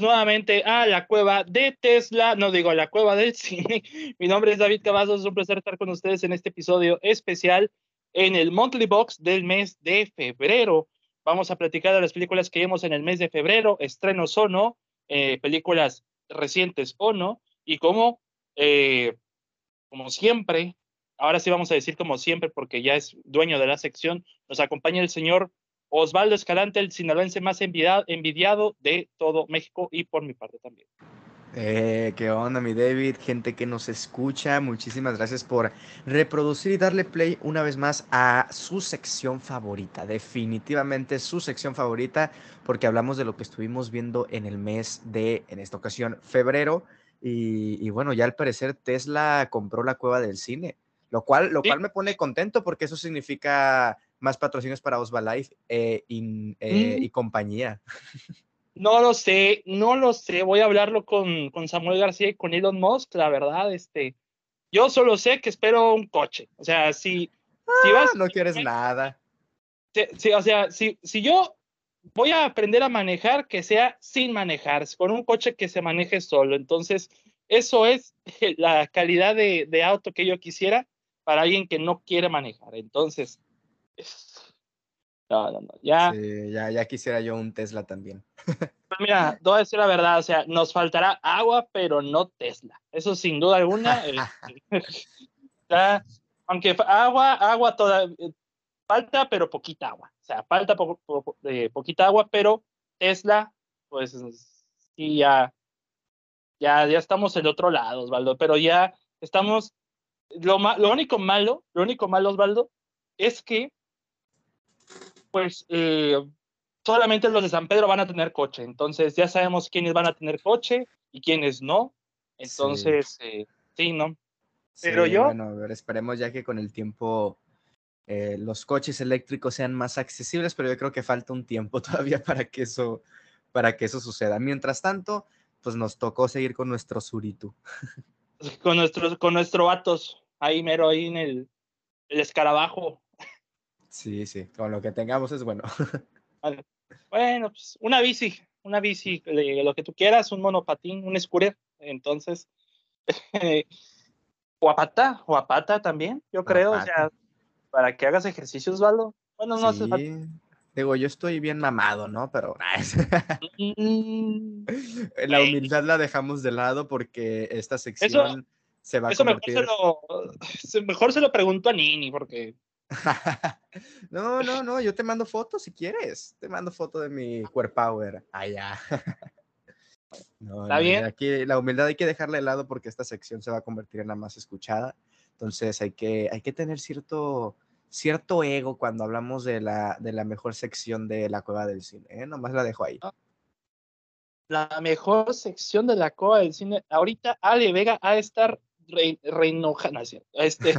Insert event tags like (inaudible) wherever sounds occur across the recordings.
Nuevamente a la cueva de Tesla, no digo a la cueva del (laughs) cine. Mi nombre es David Cavazos, es un placer estar con ustedes en este episodio especial en el Monthly Box del mes de febrero. Vamos a platicar de las películas que vimos en el mes de febrero, estrenos o no, eh, películas recientes o no, y como, eh, como siempre, ahora sí vamos a decir como siempre porque ya es dueño de la sección, nos acompaña el señor Osvaldo Escalante, el sinaloense más envidiado, de todo México y por mi parte también. Eh, ¿Qué onda, mi David? Gente que nos escucha, muchísimas gracias por reproducir y darle play una vez más a su sección favorita. Definitivamente su sección favorita, porque hablamos de lo que estuvimos viendo en el mes de, en esta ocasión, febrero. Y, bueno, ya al parecer Tesla compró la cueva del cine, lo cual, lo cual me pone contento porque eso significa más patrocinios para Osvalife eh, eh, y compañía. (laughs) No lo sé, no lo sé. Voy a hablarlo con, con, Samuel García y con Elon Musk, la verdad. Este, yo solo sé que espero un coche. O sea, si, si ah, vas. No quieres nada. Sí, o sea, si, si yo voy a aprender a manejar, que sea sin manejar, con un coche que se maneje solo. Entonces, eso es (laughs) la calidad de, de auto que yo quisiera para alguien que no quiere manejar. Entonces, no, no, no. Ya, ya, ya quisiera yo un Tesla también. (laughs) Mira, voy a decir la verdad, o sea, nos faltará agua, pero no Tesla. Eso sin duda alguna. (laughs) (laughs) aunque agua, agua toda, eh, falta, pero poquita agua. O sea, falta poquita agua, pero Tesla, pues sí, ya, ya, ya estamos en otro lado, Osvaldo, pero ya estamos. Lo, lo único malo, lo único malo, Osvaldo, es que pues eh, solamente los de San Pedro van a tener coche. Entonces ya sabemos quiénes van a tener coche y quiénes no. Entonces, sí, eh, sí ¿no? Pero yo... Bueno, a ver, esperemos ya que con el tiempo eh, los coches eléctricos sean más accesibles, pero yo creo que falta un tiempo (laughs) todavía para que eso, para que eso suceda. Mientras tanto, pues nos tocó seguir con nuestro Suritu. Con, nuestros, con nuestro Atos, ahí mero, ahí en el, el escarabajo. Sí, sí, con lo que tengamos es bueno. (laughs) Bueno, pues una bici, una bici, lo que tú quieras, un monopatín, un scooter, entonces, (laughs) o a pata, o a pata también, yo creo, o sea, para que hagas ejercicios, Valo. Bueno, no sí. Digo, yo estoy bien mamado, ¿no? Pero (laughs) mm. la humildad la dejamos de lado porque esta sección se va a convertir... Mejor se, lo, mejor se lo pregunto a Nini, porque (laughs) no, no, no, yo te mando fotos si quieres. Te mando foto de mi core power. Allá. (laughs) no, ¿Está bien? Aquí la humildad hay que dejarla de lado porque esta sección se va a convertir en la más escuchada. Entonces hay que, hay que tener cierto, cierto ego cuando hablamos de la, de la mejor sección de la cueva del cine. ¿eh? Nomás la dejo ahí. Ah. La mejor sección de la cueva del cine. Ahorita Ale Vega ha de estar re, (laughs) Este,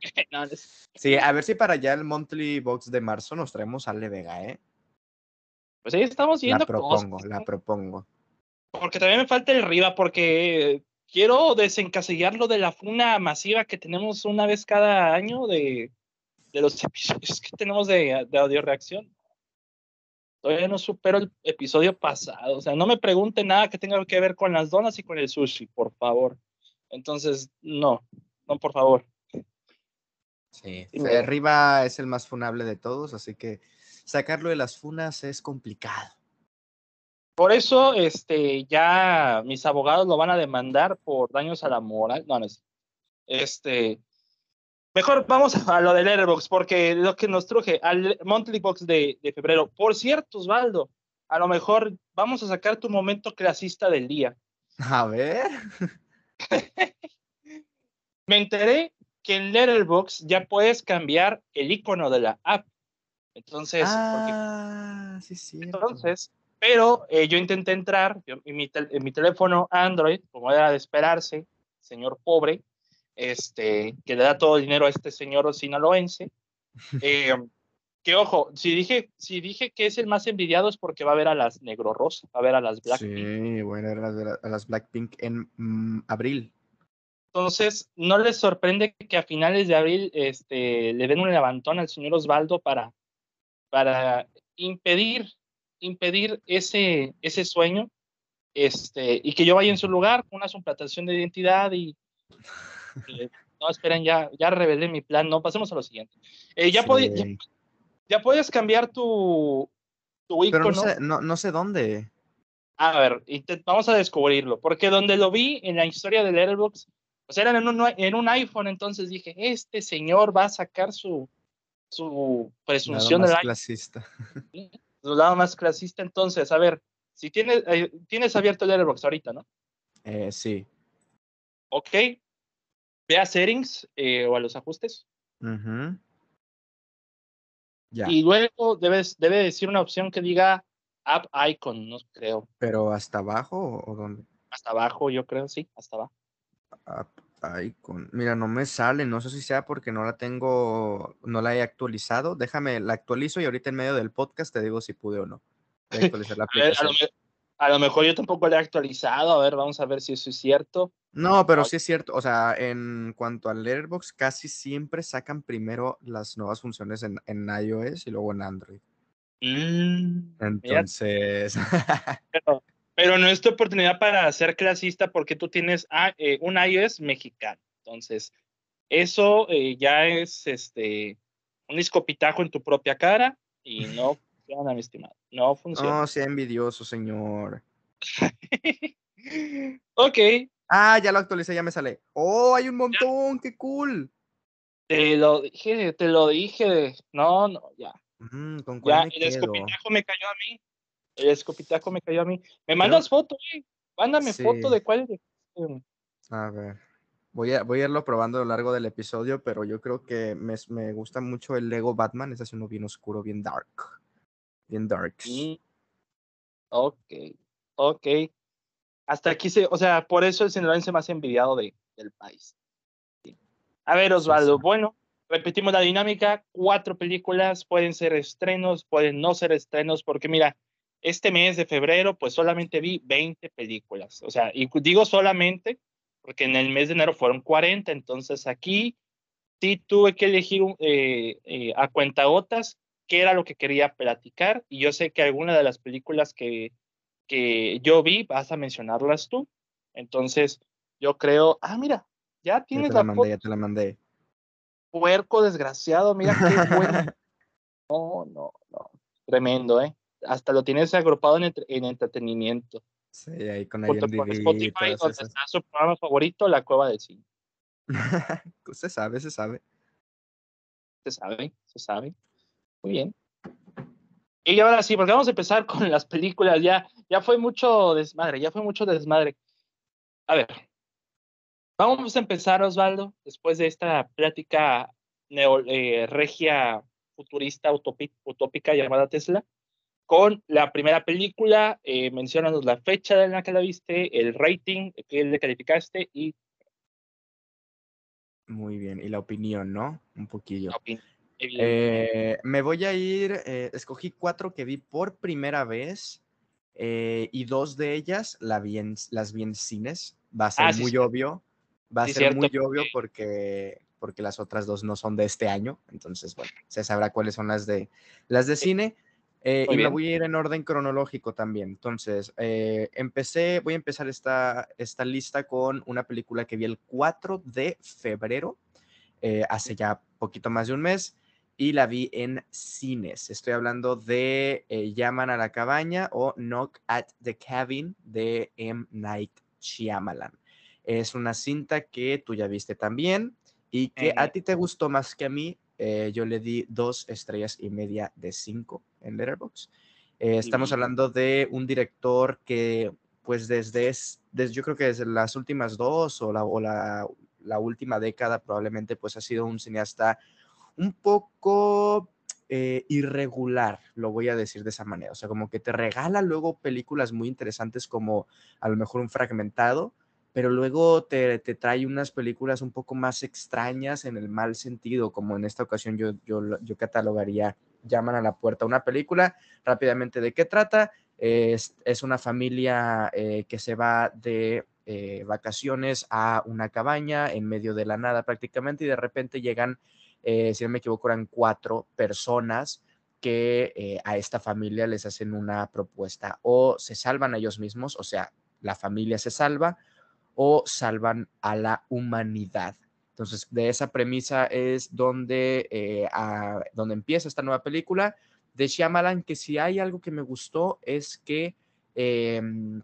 (laughs) sí, a ver si para allá el monthly box de marzo nos traemos a Le Vega, ¿eh? Pues ahí estamos viendo. La propongo, la propongo. Porque también me falta el Riva, porque quiero desencasillarlo de la funa masiva que tenemos una vez cada año de, de los (laughs) episodios que tenemos de, de audio reacción. Todavía no supero el episodio pasado. O sea, no me pregunte nada que tenga que ver con las donas y con el sushi, por favor. Entonces, no, no, por favor. Sí, arriba es el más funable de todos, así que sacarlo de las funas es complicado. Por eso, este, ya mis abogados lo van a demandar por daños a la moral. No, no es. Este, mejor vamos (laughs) a lo del Airbox, porque lo que nos truje al Monthly Box de, de febrero. Por cierto, Osvaldo, a lo mejor vamos a sacar tu momento clasista del día. A ver. (laughs) Me enteré que en Letterboxd ya puedes cambiar el icono de la app. Entonces, ah, sí, sí. Entonces, pero eh, yo intenté entrar en, mi teléfono Android, como era de esperarse, señor pobre, este, que le da todo el dinero a este señor sinaloense. (laughs) Eh, que ojo, si dije, si dije que es el más envidiado es porque va a ver a las negro rosa, va a ver a las Blackpink. Sí, bueno, a las, a las Blackpink en mm, abril. Entonces, ¿no les sorprende que a finales de abril este, le den un levantón al señor Osvaldo para, para impedir impedir ese, ese sueño este, y que yo vaya en su lugar, una suplantación de identidad y... no, esperen, ya, ya revelé mi plan, no, pasemos a lo siguiente. Eh, ya, ya, puedes cambiar tu, tu Pero no sé, no, sé dónde. A ver, vamos a descubrirlo, porque donde lo vi en la historia de Letterboxd, pues era en un, en un iPhone, entonces dije, este señor va a sacar su, su presunción de más clasista. Su lado más clasista, entonces, a ver, si tienes, eh, tienes abierto el Letterboxd ahorita, ¿no? Eh, sí. Ok. Ve a settings eh, o a los ajustes. ya. Y luego debes, debe decir una opción que diga App Icon, no creo. ¿Pero hasta abajo o dónde? Hasta abajo, yo creo, sí, hasta abajo. Icon. Mira, no me sale, no sé si sea porque no la tengo, no la he actualizado. Déjame, la actualizo y ahorita en medio del podcast te digo si pude o no. (laughs) Actualizar la aplicación. a, lo, mejor yo tampoco la he actualizado, a ver, vamos a ver si eso es cierto. No, pero sí es cierto, o sea, en cuanto al Letterboxd, casi siempre sacan primero las nuevas funciones en, en iOS y luego en Android. Mm, Entonces... (laughs) Pero no es tu oportunidad para ser clasista porque tú tienes ah, eh, un iOS mexicano. Entonces, eso eh, ya es este un escopitajo en tu propia cara y (laughs) no funciona, mi estimado. No funciona. No, sea envidioso, señor. (laughs) ok. Ah, ya lo actualicé, ya me sale. Oh, hay un montón, qué cool. Te lo dije, te lo dije. No, no, ya. Mm, ¿con ya, el escopitajo me cayó a mí. El escopitaco me cayó a mí. ¿Me mandas foto, güey? Mándame foto de cuál. A ver. Voy a, voy a irlo probando a lo largo del episodio, pero yo creo que me, me gusta mucho el Lego Batman. Es así uno bien oscuro, bien dark. Bien dark. Ok, ok. Hasta aquí se, o sea, por eso el sinaloense más envidiado de, del país. A ver, Osvaldo, bueno, repetimos la dinámica. Cuatro películas pueden ser estrenos, pueden no ser estrenos, porque mira, este mes de febrero, pues solamente vi 20 películas. O sea, y digo solamente porque en el mes de enero fueron 40, entonces aquí sí tuve que elegir eh, eh, a cuentagotas qué era lo que quería platicar. Y yo sé que alguna de las películas que, que yo vi vas a mencionarlas tú. Entonces, yo creo, ah, mira, ya tienes la, mandé, Ya te la mandé. Puerco desgraciado, mira qué (laughs) bueno. No, no, no. Tremendo, ¿eh? Hasta lo tienes agrupado en, en entretenimiento. Sí, ahí con Spotify, donde está su programa favorito, La Cueva del Cine. (laughs) se sabe, se sabe. Se sabe, se sabe. Muy bien. Y ahora sí, porque vamos a empezar con las películas. Ya, ya fue mucho desmadre, ya fue mucho desmadre. A ver, vamos a empezar, Osvaldo, después de esta plática neo, eh, regia futurista utópica llamada Tesla con la primera película, eh, mencionanos la fecha en la que la viste, el rating que le calificaste y... Muy bien, y la opinión, ¿no? Un poquillo. Eh, me voy a ir, eh, escogí cuatro que vi por primera vez eh, y dos de ellas la vi las vi en cines. Va a ser ah, muy obvio, va a ser muy obvio porque, porque las otras dos no son de este año, entonces, bueno, se sabrá cuáles son las de, las de cine. Eh, y me voy a ir en orden cronológico también. Entonces, eh, empecé, voy a empezar esta, esta lista con una película que vi el 4 de febrero, eh, hace ya poquito más de un mes, y la vi en cines. Estoy hablando de Llaman a la cabaña o Knock at the Cabin de M. Night Shyamalan. Es una cinta que tú ya viste también y que a ti te gustó más que a mí eh, yo le di dos estrellas y media de cinco en Letterboxd. Eh, estamos hablando de un director que, pues desde, desde, yo creo que desde las últimas dos o la, o la, la última década probablemente, pues ha sido un cineasta un poco eh, irregular, lo voy a decir de esa manera. O sea, como que te regala luego películas muy interesantes como a lo mejor un fragmentado, pero luego te, trae unas películas un poco más extrañas en el mal sentido, como en esta ocasión yo, yo, yo catalogaría Llaman a la puerta una película. Rápidamente, ¿de qué trata? Es, una familia eh, que se va de eh, vacaciones a una cabaña en medio de la nada prácticamente y de repente llegan, eh, si no me equivoco, eran cuatro personas que a esta familia les hacen una propuesta o se salvan a ellos mismos, o sea, la familia se salva o salvan a la humanidad. Entonces, de esa premisa es donde, eh, donde empieza esta nueva película de Shyamalan, que si hay algo que me gustó es que em,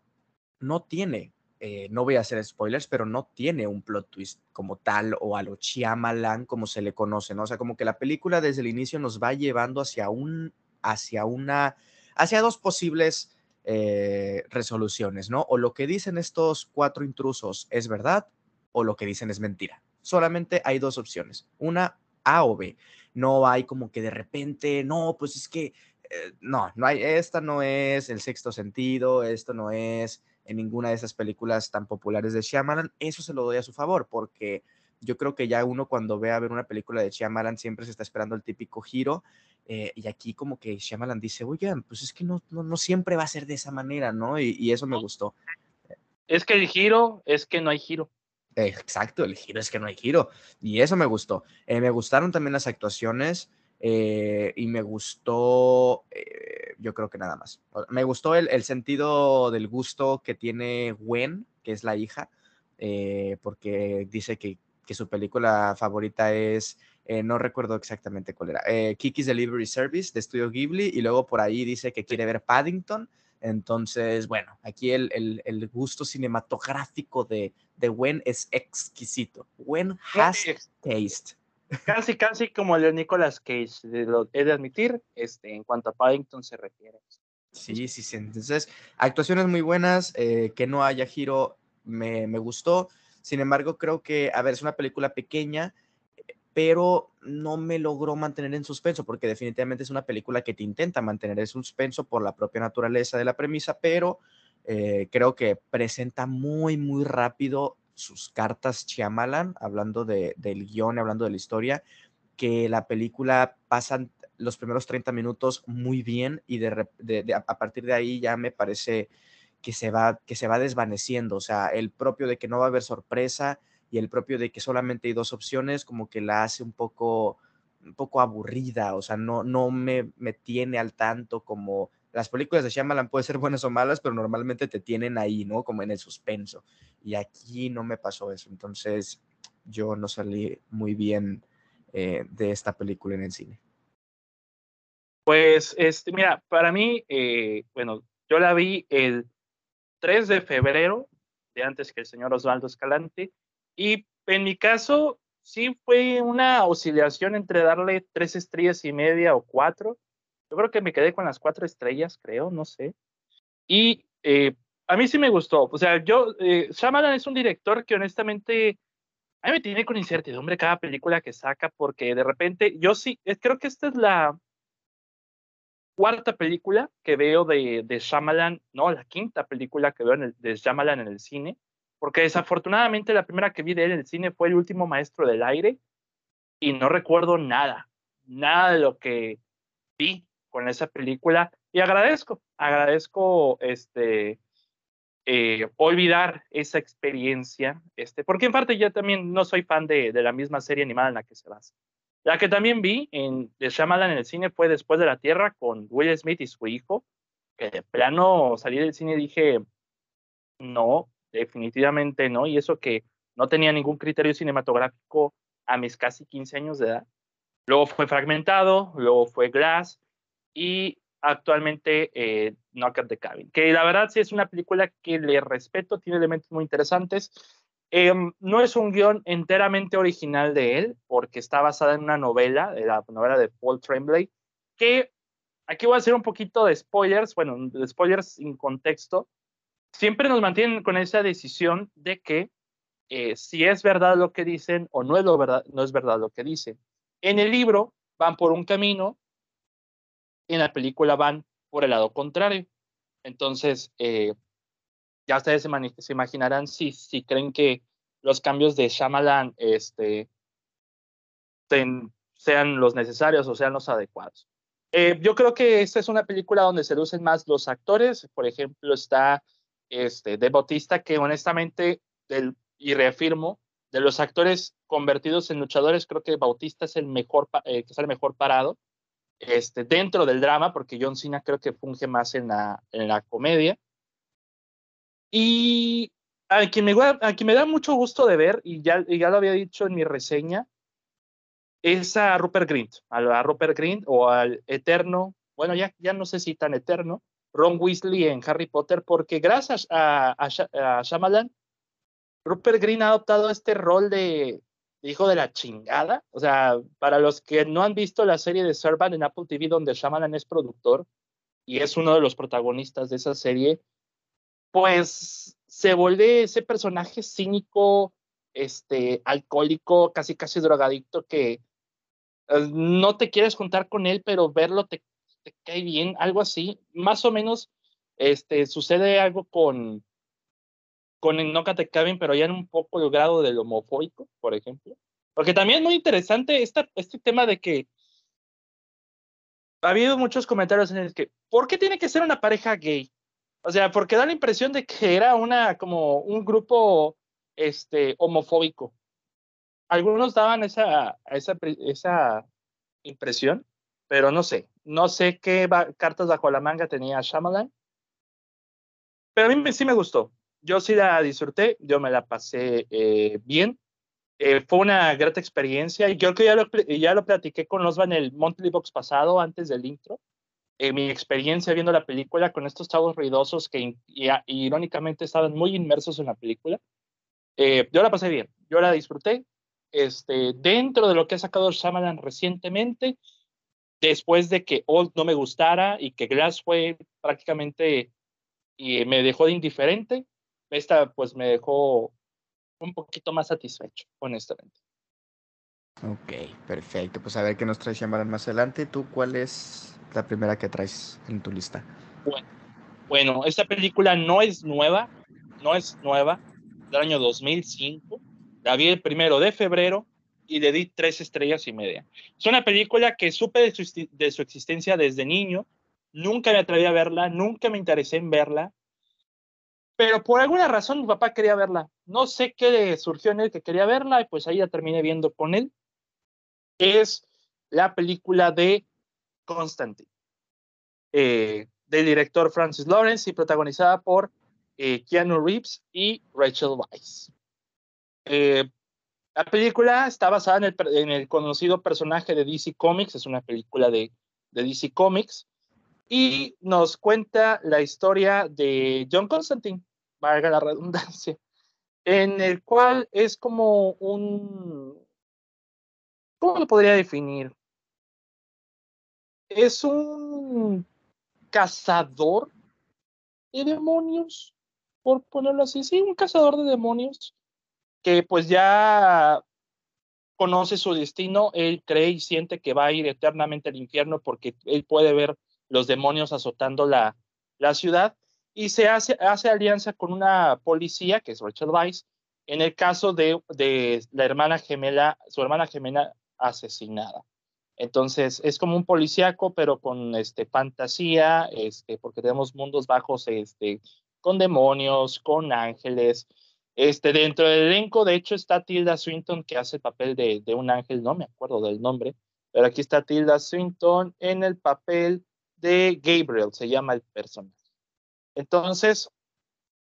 no tiene, eh, no voy a hacer spoilers, pero no tiene un plot twist como tal o a lo Shyamalan como se le conoce, ¿no? O sea, como que la película desde el inicio nos va llevando hacia un, hacia una, hacia dos posibles eh, resoluciones, ¿no? O lo que dicen estos cuatro intrusos es verdad o lo que dicen es mentira. Solamente hay dos opciones, una A o B. No hay como que de repente, no, pues es que, eh, no, no hay, esta no es el sexto sentido, esto no es en ninguna de esas películas tan populares de Shyamalan. Eso se lo doy a su favor, porque yo creo que ya uno cuando ve a ver una película de Shyamalan siempre se está esperando el típico giro. Eh, y aquí como que Shyamalan dice, oigan, pues es que no, no, siempre va a ser de esa manera, ¿no? Y, eso me gustó. Es que el giro es que no hay giro. Exacto, el giro es que no hay giro. Y eso me gustó. Eh, me gustaron también las actuaciones eh, y me gustó, yo creo que nada más. Me gustó el, el, sentido del gusto que tiene Gwen, que es la hija, porque dice que que su película favorita es, eh, no recuerdo exactamente cuál era, eh, Kiki's Delivery Service de Studio Ghibli y luego por ahí dice que quiere ver Paddington. Entonces, bueno, aquí el, el, gusto cinematográfico de, de Wen es exquisito. Wen has taste. Casi, casi como el de Nicolas Cage, lo he de admitir, este, en cuanto a Paddington se refiere. Sí, sí, sí. Entonces, actuaciones muy buenas, eh, que no haya giro, me, me gustó. Sin embargo, creo que, a ver, es una película pequeña, pero no me logró mantener en suspenso, porque definitivamente es una película que te intenta mantener en suspenso por la propia naturaleza de la premisa, pero eh, creo que presenta muy, muy rápido sus cartas Chiamalan, hablando de, del guion, hablando de la historia, que la película pasan los primeros 30 minutos muy bien y de, a partir de ahí ya me parece que se va, que se va desvaneciendo, o sea, el propio de que no va a haber sorpresa y el propio de que solamente hay dos opciones, como que la hace un poco, un poco aburrida, o sea, no, no me, me tiene al tanto como las películas de Shyamalan pueden ser buenas o malas, pero normalmente te tienen ahí, ¿no? Como en el suspenso. Y aquí no me pasó eso, entonces yo no salí muy bien eh, de esta película en el cine. Pues, este, mira, para mí, eh, bueno, yo la vi el 3 de febrero, de antes que el señor Osvaldo Escalante, y en mi caso sí fue una oscilación entre darle tres estrellas y media o cuatro. Yo creo que me quedé con las cuatro estrellas, creo, no sé. Y eh, a mí sí me gustó. O sea, yo, eh, Shyamalan es un director que honestamente a mí me tiene con incertidumbre cada película que saca, porque de repente yo sí, creo que esta es la, cuarta película que veo de, de Shyamalan, no, la quinta película que veo de Shyamalan en el cine, porque desafortunadamente la primera que vi de él en el cine fue El último maestro del aire y no recuerdo nada, nada de lo que vi con esa película y agradezco, agradezco este eh, olvidar esa experiencia, este, porque en parte yo también no soy fan de, de la misma serie animada en la que se basa. La que también vi en, de Shyamalan en el cine fue Después de la Tierra con Will Smith y su hijo, que de plano salí del cine y dije, no, definitivamente no, y eso que no tenía ningún criterio cinematográfico a mis casi 15 años de edad. Luego fue Fragmentado, luego fue Glass y actualmente eh, Knock at the Cabin, que la verdad sí es una película que le respeto, tiene elementos muy interesantes, Em, no es un guion enteramente original de él, porque está basada en una novela, de la novela de Paul Tremblay, que aquí voy a hacer un poquito de spoilers, bueno, de spoilers sin contexto. Siempre nos mantienen con esa decisión de que eh, si es verdad lo que dicen o no es, verdad, no es verdad lo que dicen. En el libro van por un camino, en la película van por el lado contrario. Entonces, eh, ya ustedes se, imaginarán si, si creen que los cambios de Shyamalan este, sean los necesarios o sean los adecuados. Eh, yo creo que esta es una película donde se lucen más los actores. Por ejemplo, está este, de Bautista, que honestamente, y reafirmo, de los actores convertidos en luchadores, creo que Bautista es el mejor, eh, que es el mejor parado. Este, dentro del drama, porque John Cena creo que funge más en la, en la comedia. Y a quien, me, a quien me da mucho gusto de ver, y ya, ya lo había dicho en mi reseña, es a Rupert Grint, a, Rupert Grint o al eterno, bueno, ya, ya no sé si tan eterno, Ron Weasley en Harry Potter, porque gracias a, a, Shyamalan, Rupert Grint ha adoptado este rol de, hijo de la chingada. O sea, para los que no han visto la serie de Servant en Apple TV, donde Shyamalan es productor y es uno de los protagonistas de esa serie, pues se vuelve ese personaje cínico, este, alcohólico, casi casi drogadicto, que eh, no te quieres juntar con él, pero verlo te, te, cae bien, algo así. Más o menos este, sucede algo con, con el No Te Cabin, pero ya en un poco el grado del homofóbico, por ejemplo. Porque también es muy interesante esta, este tema de que ha habido muchos comentarios en el que, ¿por qué tiene que ser una pareja gay? O sea, porque da la impresión de que era una, como un grupo este, homofóbico. Algunos daban esa, esa, esa impresión, pero no sé. No sé qué cartas bajo la manga tenía Shyamalan. Pero a mí sí me gustó yo sí la disfruté, yo me la pasé eh, bien. Eh, fue una grata experiencia y creo que ya lo, ya lo platiqué con Osva en el Monthly Box pasado, antes del intro. Eh, mi experiencia viendo la película con estos chavos ruidosos que irónicamente estaban muy inmersos en la película. yo la pasé bien, yo la disfruté. Este, dentro de lo que ha sacado Shyamalan recientemente, después de que Old no me gustara y que Glass fue prácticamente y me dejó de indiferente, esta pues me dejó un poquito más satisfecho, honestamente. Ok, perfecto. Pues a ver qué nos traes Shyamalan más adelante. ¿Tú cuál es la primera que traes en tu lista? Bueno, bueno, esta película no es nueva, no es nueva, del año 2005. La vi el primero de febrero y le di tres estrellas y media. Es una película que supe de su, de su existencia desde niño. Nunca me atreví a verla, nunca me interesé en verla pero por alguna razón mi papá quería verla. No sé qué surgió en él que quería verla y pues ahí la terminé viendo con él. Es la película de Constantine, eh, del director Francis Lawrence y protagonizada por eh, Keanu Reeves y Rachel Weisz. Eh, la película está basada en el, en el, conocido personaje de DC Comics, es una película de, de DC Comics, y nos cuenta la historia de John Constantine, valga la redundancia, en el cual es como un, ¿cómo lo podría definir? Es un cazador de demonios, por ponerlo así, sí, un cazador de demonios que pues ya conoce su destino, él cree y siente que va a ir eternamente al infierno porque él puede ver los demonios azotando la, la ciudad y se hace, hace alianza con una policía, que es Rachel Weisz, en el caso de, de la hermana gemela, su hermana gemela asesinada. Entonces es como un policíaco, pero con este, fantasía, este, porque tenemos mundos bajos este, con demonios, con ángeles. Este, dentro del elenco, de hecho, está Tilda Swinton, que hace el papel de, de un ángel, no me acuerdo del nombre, pero aquí está Tilda Swinton en el papel de Gabriel, se llama el personaje. Entonces,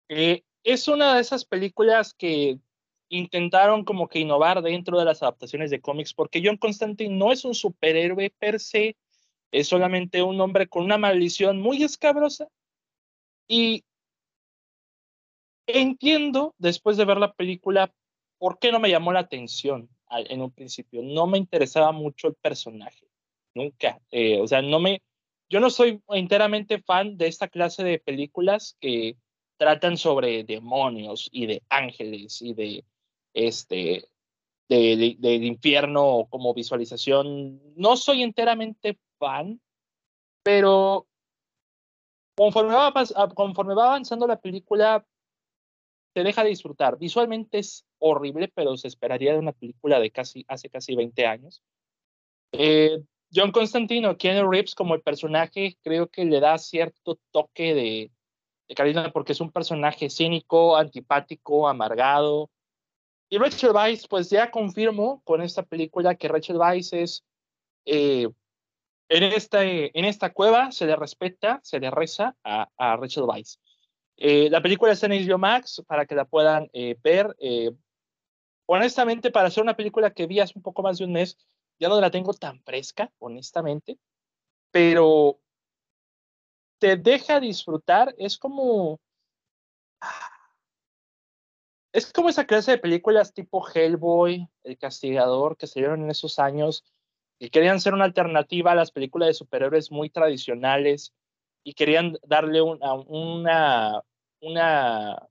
eh, es una de esas películas que intentaron como que innovar dentro de las adaptaciones de cómics, porque John Constantine no es un superhéroe per se, es solamente un hombre con una maldición muy escabrosa. Y entiendo, después de ver la película, por qué no me llamó la atención en un principio. No me interesaba mucho el personaje, nunca. Eh, o sea, no me, yo no soy enteramente fan de esta clase de películas que tratan sobre demonios y de ángeles y de este de, del infierno como visualización. No soy enteramente fan, pero conforme va, conforme va avanzando la película, te deja de disfrutar. Visualmente es horrible, pero se esperaría de una película de casi hace casi 20 años. Eh, John Constantino, Keanu Reeves como el personaje, creo que le da cierto toque de, de carisma porque es un personaje cínico, antipático, amargado. Y Rachel Weisz, pues ya confirmo con esta película que Rachel Weisz es, eh, en, esta, en esta cueva se le respeta, se le reza a, Rachel Weisz. Eh, la película está en HBO Max para que la puedan eh, ver. Honestamente, para hacer una película que vi hace un poco más de un mes, ya no la tengo tan fresca, honestamente, pero te deja disfrutar. Es como. Es como esa clase de películas tipo Hellboy, El Castigador, que se dieron en esos años y querían ser una alternativa a las películas de superhéroes muy tradicionales y querían darle una, una, una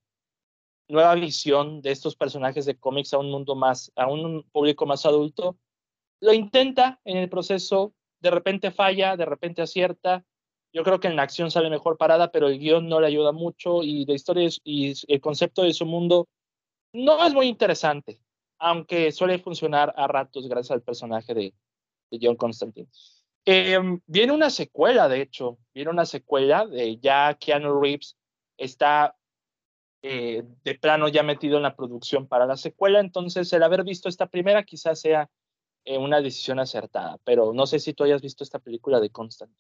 nueva visión de estos personajes de cómics a un mundo más, a un público más adulto. Lo intenta en el proceso, de repente falla, de repente acierta. Yo creo que en la acción sale mejor parada, pero el guion no le ayuda mucho y la historia y el concepto de su mundo no es muy interesante, aunque suele funcionar a ratos gracias al personaje de, de John Constantine. Em, viene una secuela, de hecho, viene una secuela de ya Keanu Reeves está eh, de plano ya metido en la producción para la secuela, entonces el haber visto esta primera quizás sea eh, una decisión acertada, pero no sé si tú hayas visto esta película de Constantine.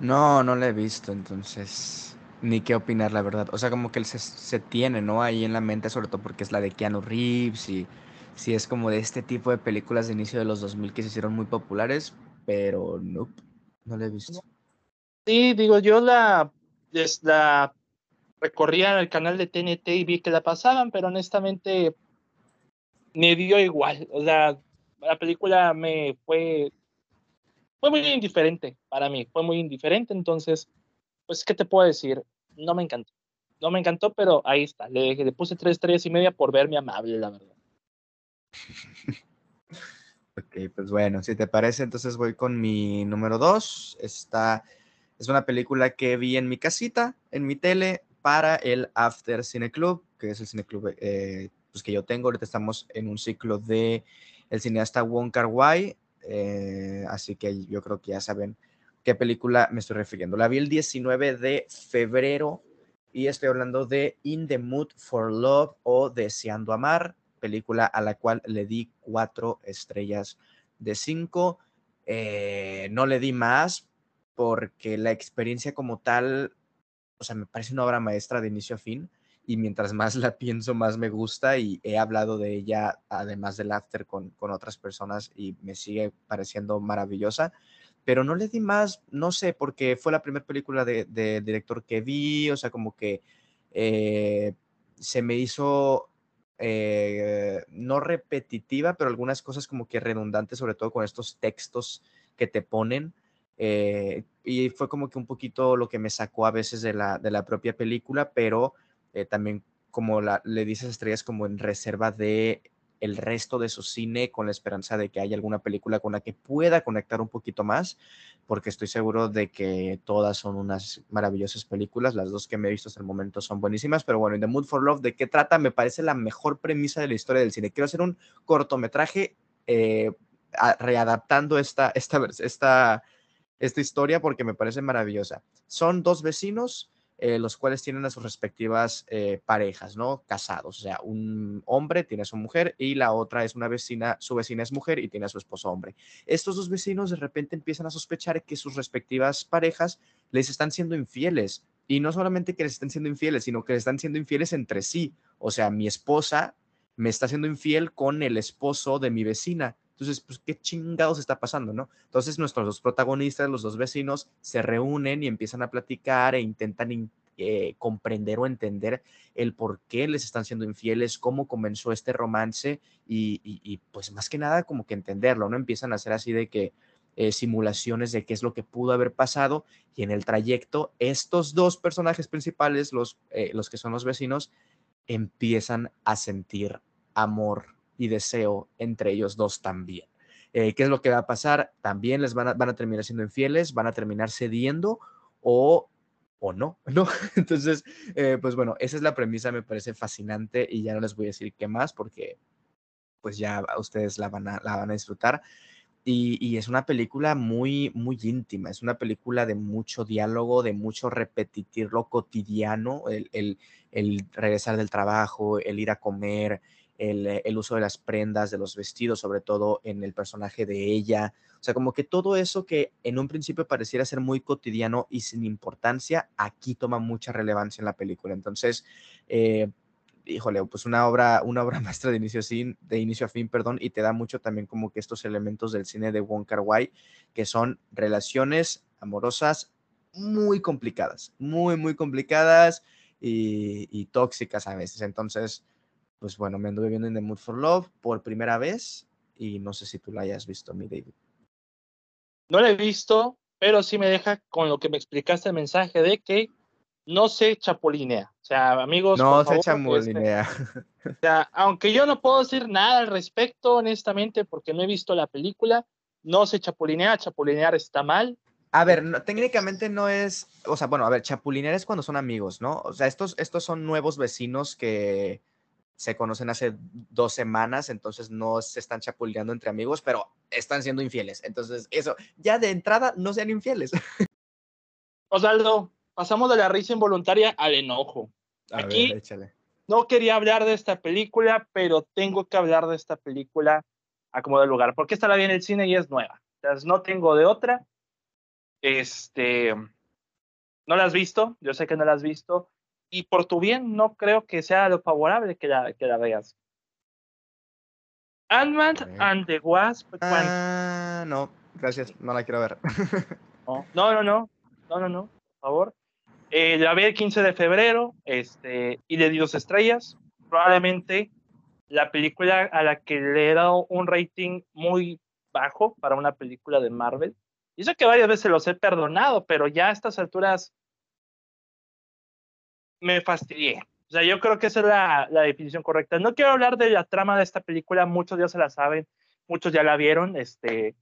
No, no la he visto, entonces ni qué opinar, la verdad. O sea, como que él se, se tiene, ¿no? Ahí en la mente, sobre todo porque es la de Keanu Reeves y si es como de este tipo de películas de inicio de los 2000 que se hicieron muy populares, pero no, no la he visto. Sí, digo, yo la, la recorría en el canal de TNT y vi que la pasaban, pero honestamente me dio igual. O sea, la película me fue, fue muy indiferente para mí, fue muy indiferente, entonces, pues, ¿qué te puedo decir? No me encantó. No me encantó, pero ahí está. Le, le puse tres estrellas y media por verme amable, la verdad. (laughs) ok, pues bueno, si te parece, entonces voy con mi número dos. Esta es una película que vi en mi casita, en mi tele, para el After Cine Club, que es el cine club eh, pues que yo tengo. Ahorita estamos en un ciclo de el cineasta Wong Kar Wai, eh, así que yo creo que ya saben qué película me estoy refiriendo. La vi el 19 de febrero y estoy hablando de In the Mood for Love o Deseando Amar película a la cual le di cuatro estrellas de cinco. Eh, no le di más porque la experiencia como tal, o sea, me parece una obra maestra de inicio a fin y mientras más la pienso, más me gusta y he hablado de ella, además del after, con, con otras personas y me sigue pareciendo maravillosa. Pero no le di más, no sé, porque fue la primera película de, director que vi, o sea, como que eh, se me hizo eh, no repetitiva, pero algunas cosas como que redundantes, sobre todo con estos textos que te ponen. Eh, y fue como que un poquito lo que me sacó a veces de la, de la propia película, pero eh, también como la, le dices estrellas como en reserva de el resto de su cine con la esperanza de que haya alguna película con la que pueda conectar un poquito más, porque estoy seguro de que todas son unas maravillosas películas. Las dos que me he visto hasta el momento son buenísimas, pero bueno, the Mood for Love, ¿de qué trata? Me parece la mejor premisa de la historia del cine. Quiero hacer un cortometraje eh, readaptando esta, esta, esta, esta historia porque me parece maravillosa. Son dos vecinos eh, los cuales tienen a sus respectivas eh, parejas, ¿no? Casados, o sea, un hombre tiene a su mujer y la otra es una vecina, su vecina es mujer y tiene a su esposo hombre. Estos dos vecinos de repente empiezan a sospechar que sus respectivas parejas les están siendo infieles. Y no solamente que les estén siendo infieles, sino que les están siendo infieles entre sí. O sea, mi esposa me está siendo infiel con el esposo de mi vecina. Entonces, pues, ¿qué chingados está pasando, no? Entonces, nuestros dos protagonistas, los dos vecinos, se reúnen y empiezan a platicar e intentan eh, comprender o entender el por qué les están siendo infieles, cómo comenzó este romance y, pues, más que nada, como que entenderlo, ¿no? Empiezan a hacer así de que eh, simulaciones de qué es lo que pudo haber pasado y en el trayecto, estos dos personajes principales, los, eh, los que son los vecinos, empiezan a sentir amor y deseo entre ellos dos también. Eh, ¿Qué es lo que va a pasar? También les van a, van a terminar siendo infieles, van a terminar cediendo o, o no, (laughs) ¿no? Entonces, eh, pues bueno, esa es la premisa, me parece fascinante y ya no les voy a decir qué más porque pues ya ustedes la van a, la van a disfrutar. Y, es una película muy, muy íntima, es una película de mucho diálogo, de mucho repetir lo cotidiano, el, el, el regresar del trabajo, el ir a comer, el, el, uso de las prendas, de los vestidos, sobre todo en el personaje de ella. O sea, como que todo eso que en un principio pareciera ser muy cotidiano y sin importancia, aquí toma mucha relevancia en la película. Entonces, eh, híjole, pues una obra, una obra (laughs) maestra de inicio, a fin, de inicio a fin, perdón, y te da mucho también como que estos elementos del cine de Wong Kar Wai, que son relaciones amorosas muy complicadas, muy, muy complicadas y tóxicas a veces. Entonces, pues bueno, me anduve viendo en The Mood for Love por primera vez y no sé si tú la hayas visto, mi David. No la he visto, pero sí me deja con lo que me explicaste el mensaje de que no se chapulinea. O sea, amigos. No se chapulinea. o sea, aunque yo no puedo decir nada al respecto, honestamente, porque no he visto la película, no se chapulinea, chapulinear está mal. A ver, técnicamente no es, o sea, bueno, a ver, chapulinear es cuando son amigos, ¿no? O sea, estos, estos son nuevos vecinos que, se conocen hace dos semanas, entonces no se están chapuleando entre amigos, pero están siendo infieles. Entonces, eso, ya de entrada, no sean infieles. (laughs) Osvaldo, pasamos de la risa involuntaria al enojo. Aquí no quería hablar de esta película, pero tengo que hablar de esta película a como de lugar, porque esta la vi en el cine y es nueva. Entonces, no tengo de otra. Este, no la has visto, yo sé que no la has visto y por tu bien no creo que sea lo favorable que la, que la veas. Ant-Man and the Wasp. Ah, no, gracias, no la quiero ver. (laughs) no, no, no, no, no, no, por favor. Eh, la vi el 15 de febrero este, y le di dos estrellas. Probablemente la película a la que le he dado un rating muy bajo para una película de Marvel. Y eso que varias veces los he perdonado, pero ya a estas alturas me fastidié. O sea, yo creo que esa es la, la, definición correcta. No quiero hablar de la trama de esta película, muchos ya se la saben, muchos ya la vieron. Este,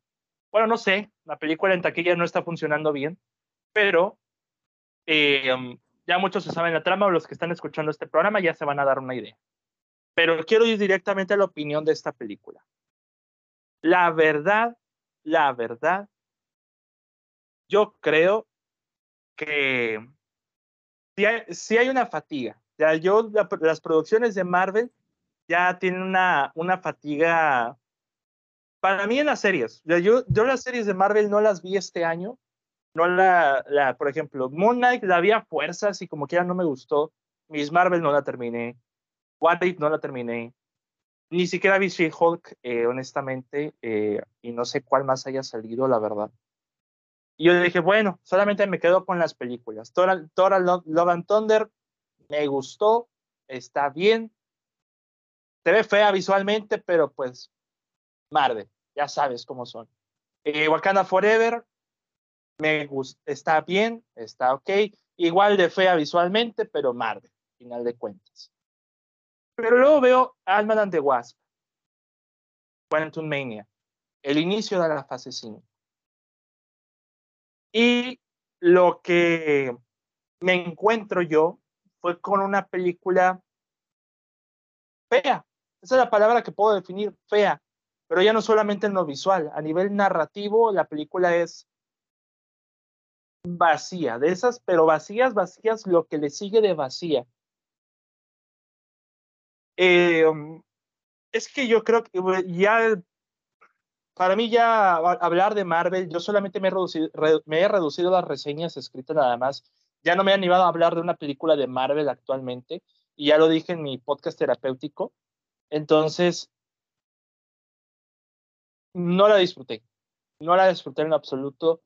bueno, no sé, la película en taquilla no está funcionando bien, pero eh, um, ya muchos se saben la trama o los que están escuchando este programa ya se van a dar una idea. Pero quiero ir directamente a la opinión de esta película. La verdad, la verdad, yo creo que sí hay, una fatiga. Ya yo, las producciones de Marvel ya tienen una, una fatiga. Para mí en las series, yo, yo las series de Marvel no las vi este año. No la, la, por ejemplo, Moon Knight la vi a fuerzas y como quiera no me gustó. Miss Marvel no la terminé. What If no la terminé. Ni siquiera vi She-Hulk, eh, honestamente, eh, y no sé cuál más haya salido, la verdad. Y yo dije, bueno, solamente me quedo con las películas. Thor, Thor Love and Thunder me gustó, está bien. Se ve fea visualmente, pero pues, Marvel, ya sabes cómo son. Eh, Wakanda Forever, me gusta, está bien, está ok. Igual de fea visualmente, pero Marvel, final de cuentas. Pero luego veo Alman and the Wasp, Quantum Mania, el inicio de la fase 5 y lo que me encuentro yo fue con una película fea. Esa es la palabra que puedo definir, fea. Pero ya no solamente en lo visual, a nivel narrativo, la película es vacía, de esas, pero vacías, vacías, lo que le sigue de vacía. Eh, es que yo creo que ya para mí ya hablar de Marvel, yo solamente me he, reducido, las reseñas escritas nada más. Ya no me he animado a hablar de una película de Marvel actualmente, y ya lo dije en mi podcast terapéutico. Entonces, no la disfruté. No la disfruté en absoluto.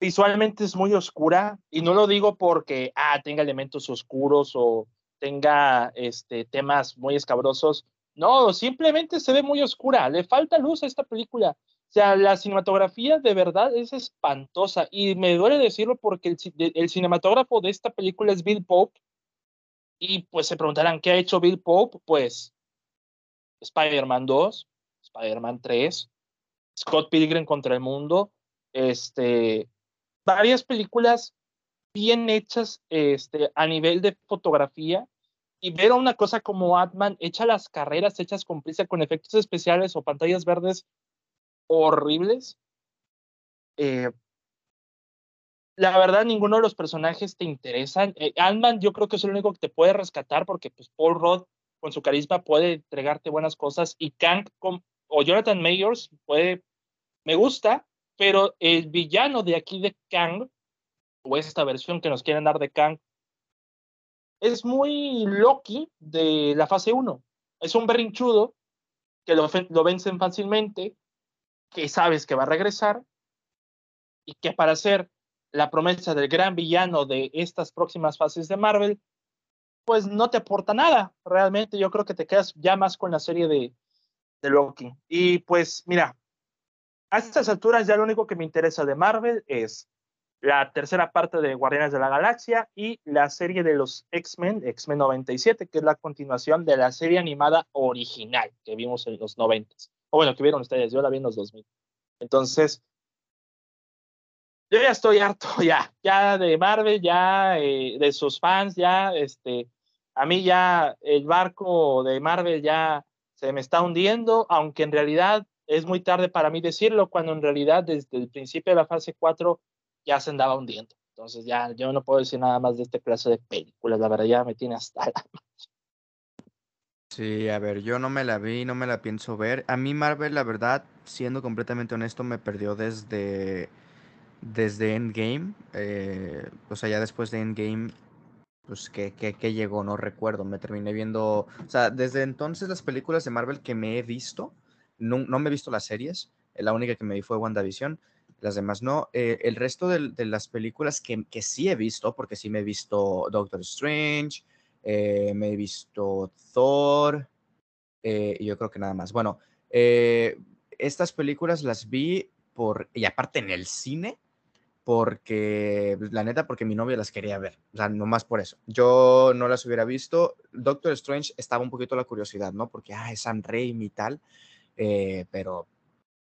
Visualmente es muy oscura, y no lo digo porque ah, tenga elementos oscuros o tenga este, temas muy escabrosos no, simplemente se ve muy oscura, le falta luz a esta película. O sea, la cinematografía de verdad es espantosa y me duele decirlo porque el, cinematógrafo de esta película es Bill Pope. Y pues se preguntarán qué ha hecho Bill Pope, pues Spider-Man 2, Spider-Man 3, Scott Pilgrim contra el mundo, este, varias películas bien hechas este, a nivel de fotografía y ver a una cosa como Atman hecha las carreras hechas con prisa con efectos especiales o pantallas verdes horribles. Eh, la verdad, ninguno de los personajes te interesan. Eh, Ant-Man yo creo que es el único que te puede rescatar porque pues Paul Rudd con su carisma puede entregarte buenas cosas y Kang o Jonathan Mayors puede, me gusta, pero el villano de aquí de Kang, o esta versión que nos quieren dar de Kang, es muy Loki de la fase 1. Es un berrinchudo que lo, vencen fácilmente, que sabes que va a regresar y que para ser la promesa del gran villano de estas próximas fases de Marvel, pues no te aporta nada. Realmente yo creo que te quedas ya más con la serie de, de Loki. Y pues mira, a estas alturas ya lo único que me interesa de Marvel es la tercera parte de Guardianes de la Galaxia y la serie de los X-Men, X-Men 97, que es la continuación de la serie animada original que vimos en los 90. O bueno, que vieron ustedes, yo la vi en los 2000. Entonces, yo ya estoy harto, (laughs) ya, ya de Marvel, ya eh, de sus fans, ya, este, a mí ya el barco de Marvel ya se me está hundiendo, aunque en realidad es muy tarde para mí decirlo, cuando en realidad desde el principio de la fase 4 ya se andaba hundiendo. Entonces ya yo no puedo decir nada más de este clase de películas, la verdad ya me tiene hasta la... Sí, a ver, yo no me la vi, no me la pienso ver. A mí Marvel, la verdad, siendo completamente honesto, me perdió desde, desde Endgame. Eh, o sea, ya después de Endgame, pues que, llegó, no recuerdo. Me terminé viendo, o sea, desde entonces las películas de Marvel que me he visto, no, no me he visto las series. La única que me vi fue WandaVision las demás no. Eh, el resto de, las películas que, que, sí he visto, porque sí me he visto Doctor Strange, eh, me he visto Thor, eh, y yo creo que nada más. Bueno, estas películas las vi por, y aparte en el cine, porque, pues, la neta, porque mi novia las quería ver, o sea, nomás por eso. Yo no las hubiera visto. Doctor Strange estaba un poquito la curiosidad, ¿no? Porque, ah, es Sam Raimi y tal, pero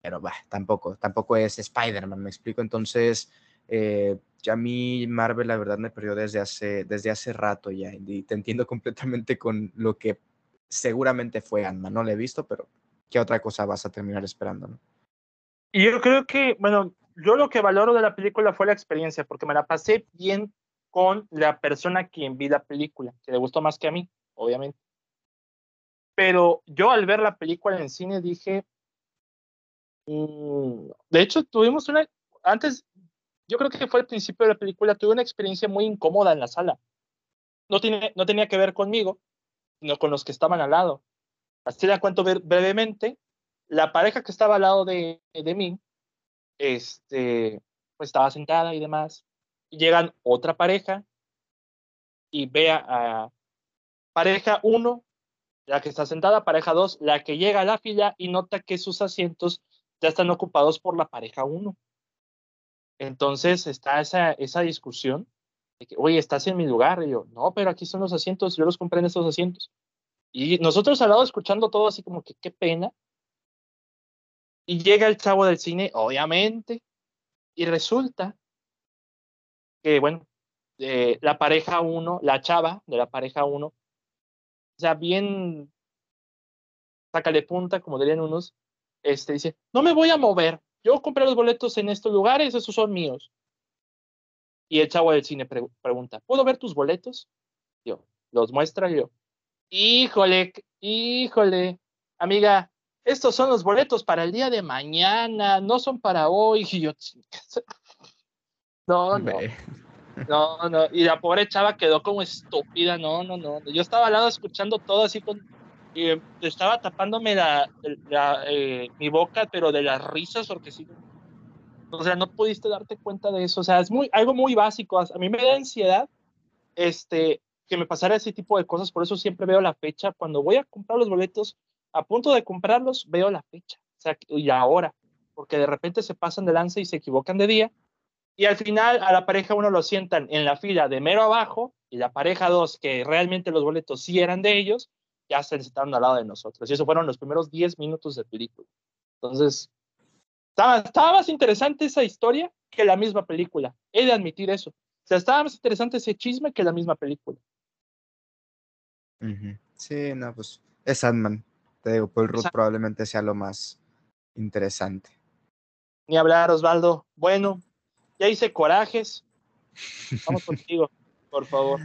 pero bah, tampoco, tampoco es Spider-Man, me explico. Entonces, eh, ya a mí Marvel la verdad me perdió desde hace, desde hace rato ya, y te entiendo completamente con lo que seguramente fue Ant-Man, no lo he visto, pero ¿qué otra cosa vas a terminar esperando? No? Y yo creo que, bueno, yo lo que valoro de la película fue la experiencia, porque me la pasé bien con la persona quien vi la película, que le gustó más que a mí, obviamente. Pero yo al ver la película en cine dije, de hecho, tuvimos una, antes, yo creo que fue el principio de la película, tuve una experiencia muy incómoda en la sala. No, tiene, no tenía que ver conmigo, sino con los que estaban al lado. Así la cuento brevemente. La pareja que estaba al lado de, de mí, este, pues estaba sentada y demás. Llegan otra pareja y ve a pareja 1, la que está sentada, pareja 2, la que llega a la fila y nota que sus asientos ya están ocupados por la pareja 1. Entonces está esa, esa discusión de que, oye, estás en mi lugar. Y yo, no, pero aquí son los asientos, yo los compré en estos asientos. Y nosotros al lado escuchando todo así como que qué pena. Y llega el chavo del cine, obviamente, y resulta que, bueno, eh, la pareja 1, la chava de la pareja 1, o sea, bien, sácale punta, como dirían unos, este, dice, no me voy a mover, yo compré los boletos en estos lugares, esos son míos. Y el chavo del cine pregunta, ¿puedo ver tus boletos? Yo, los muestra yo. Híjole, híjole, amiga, estos son los boletos para el día de mañana, no son para hoy. (laughs) Y yo, no, no. No, no. Y la pobre chava quedó como estúpida. No, no, no. Yo estaba al lado escuchando todo así con y estaba tapándome la, eh, mi boca, pero de las risas, porque sí. O sea, no pudiste darte cuenta de eso. O sea, es muy, algo muy básico. A mí me da ansiedad este, que me pasara ese tipo de cosas. Por eso siempre veo la fecha. Cuando voy a comprar los boletos, a punto de comprarlos, veo la fecha. O sea, y ahora. Porque de repente se pasan de lanza y se equivocan de día. Y al final a la pareja uno lo sientan en la fila de mero abajo y la pareja dos, que realmente los boletos sí eran de ellos, ya se sentaron al lado de nosotros. Y eso fueron los primeros 10 minutos de película. Entonces, estaba, estaba más interesante esa historia que la misma película. He de admitir eso. O sea, estaba más interesante ese chisme que la misma película. Sí, no, pues es Sandman. Te digo, Paul Rudd probablemente sea lo más interesante. Ni hablar, Osvaldo. Bueno, ya hice corajes. Vamos (laughs) contigo, por favor.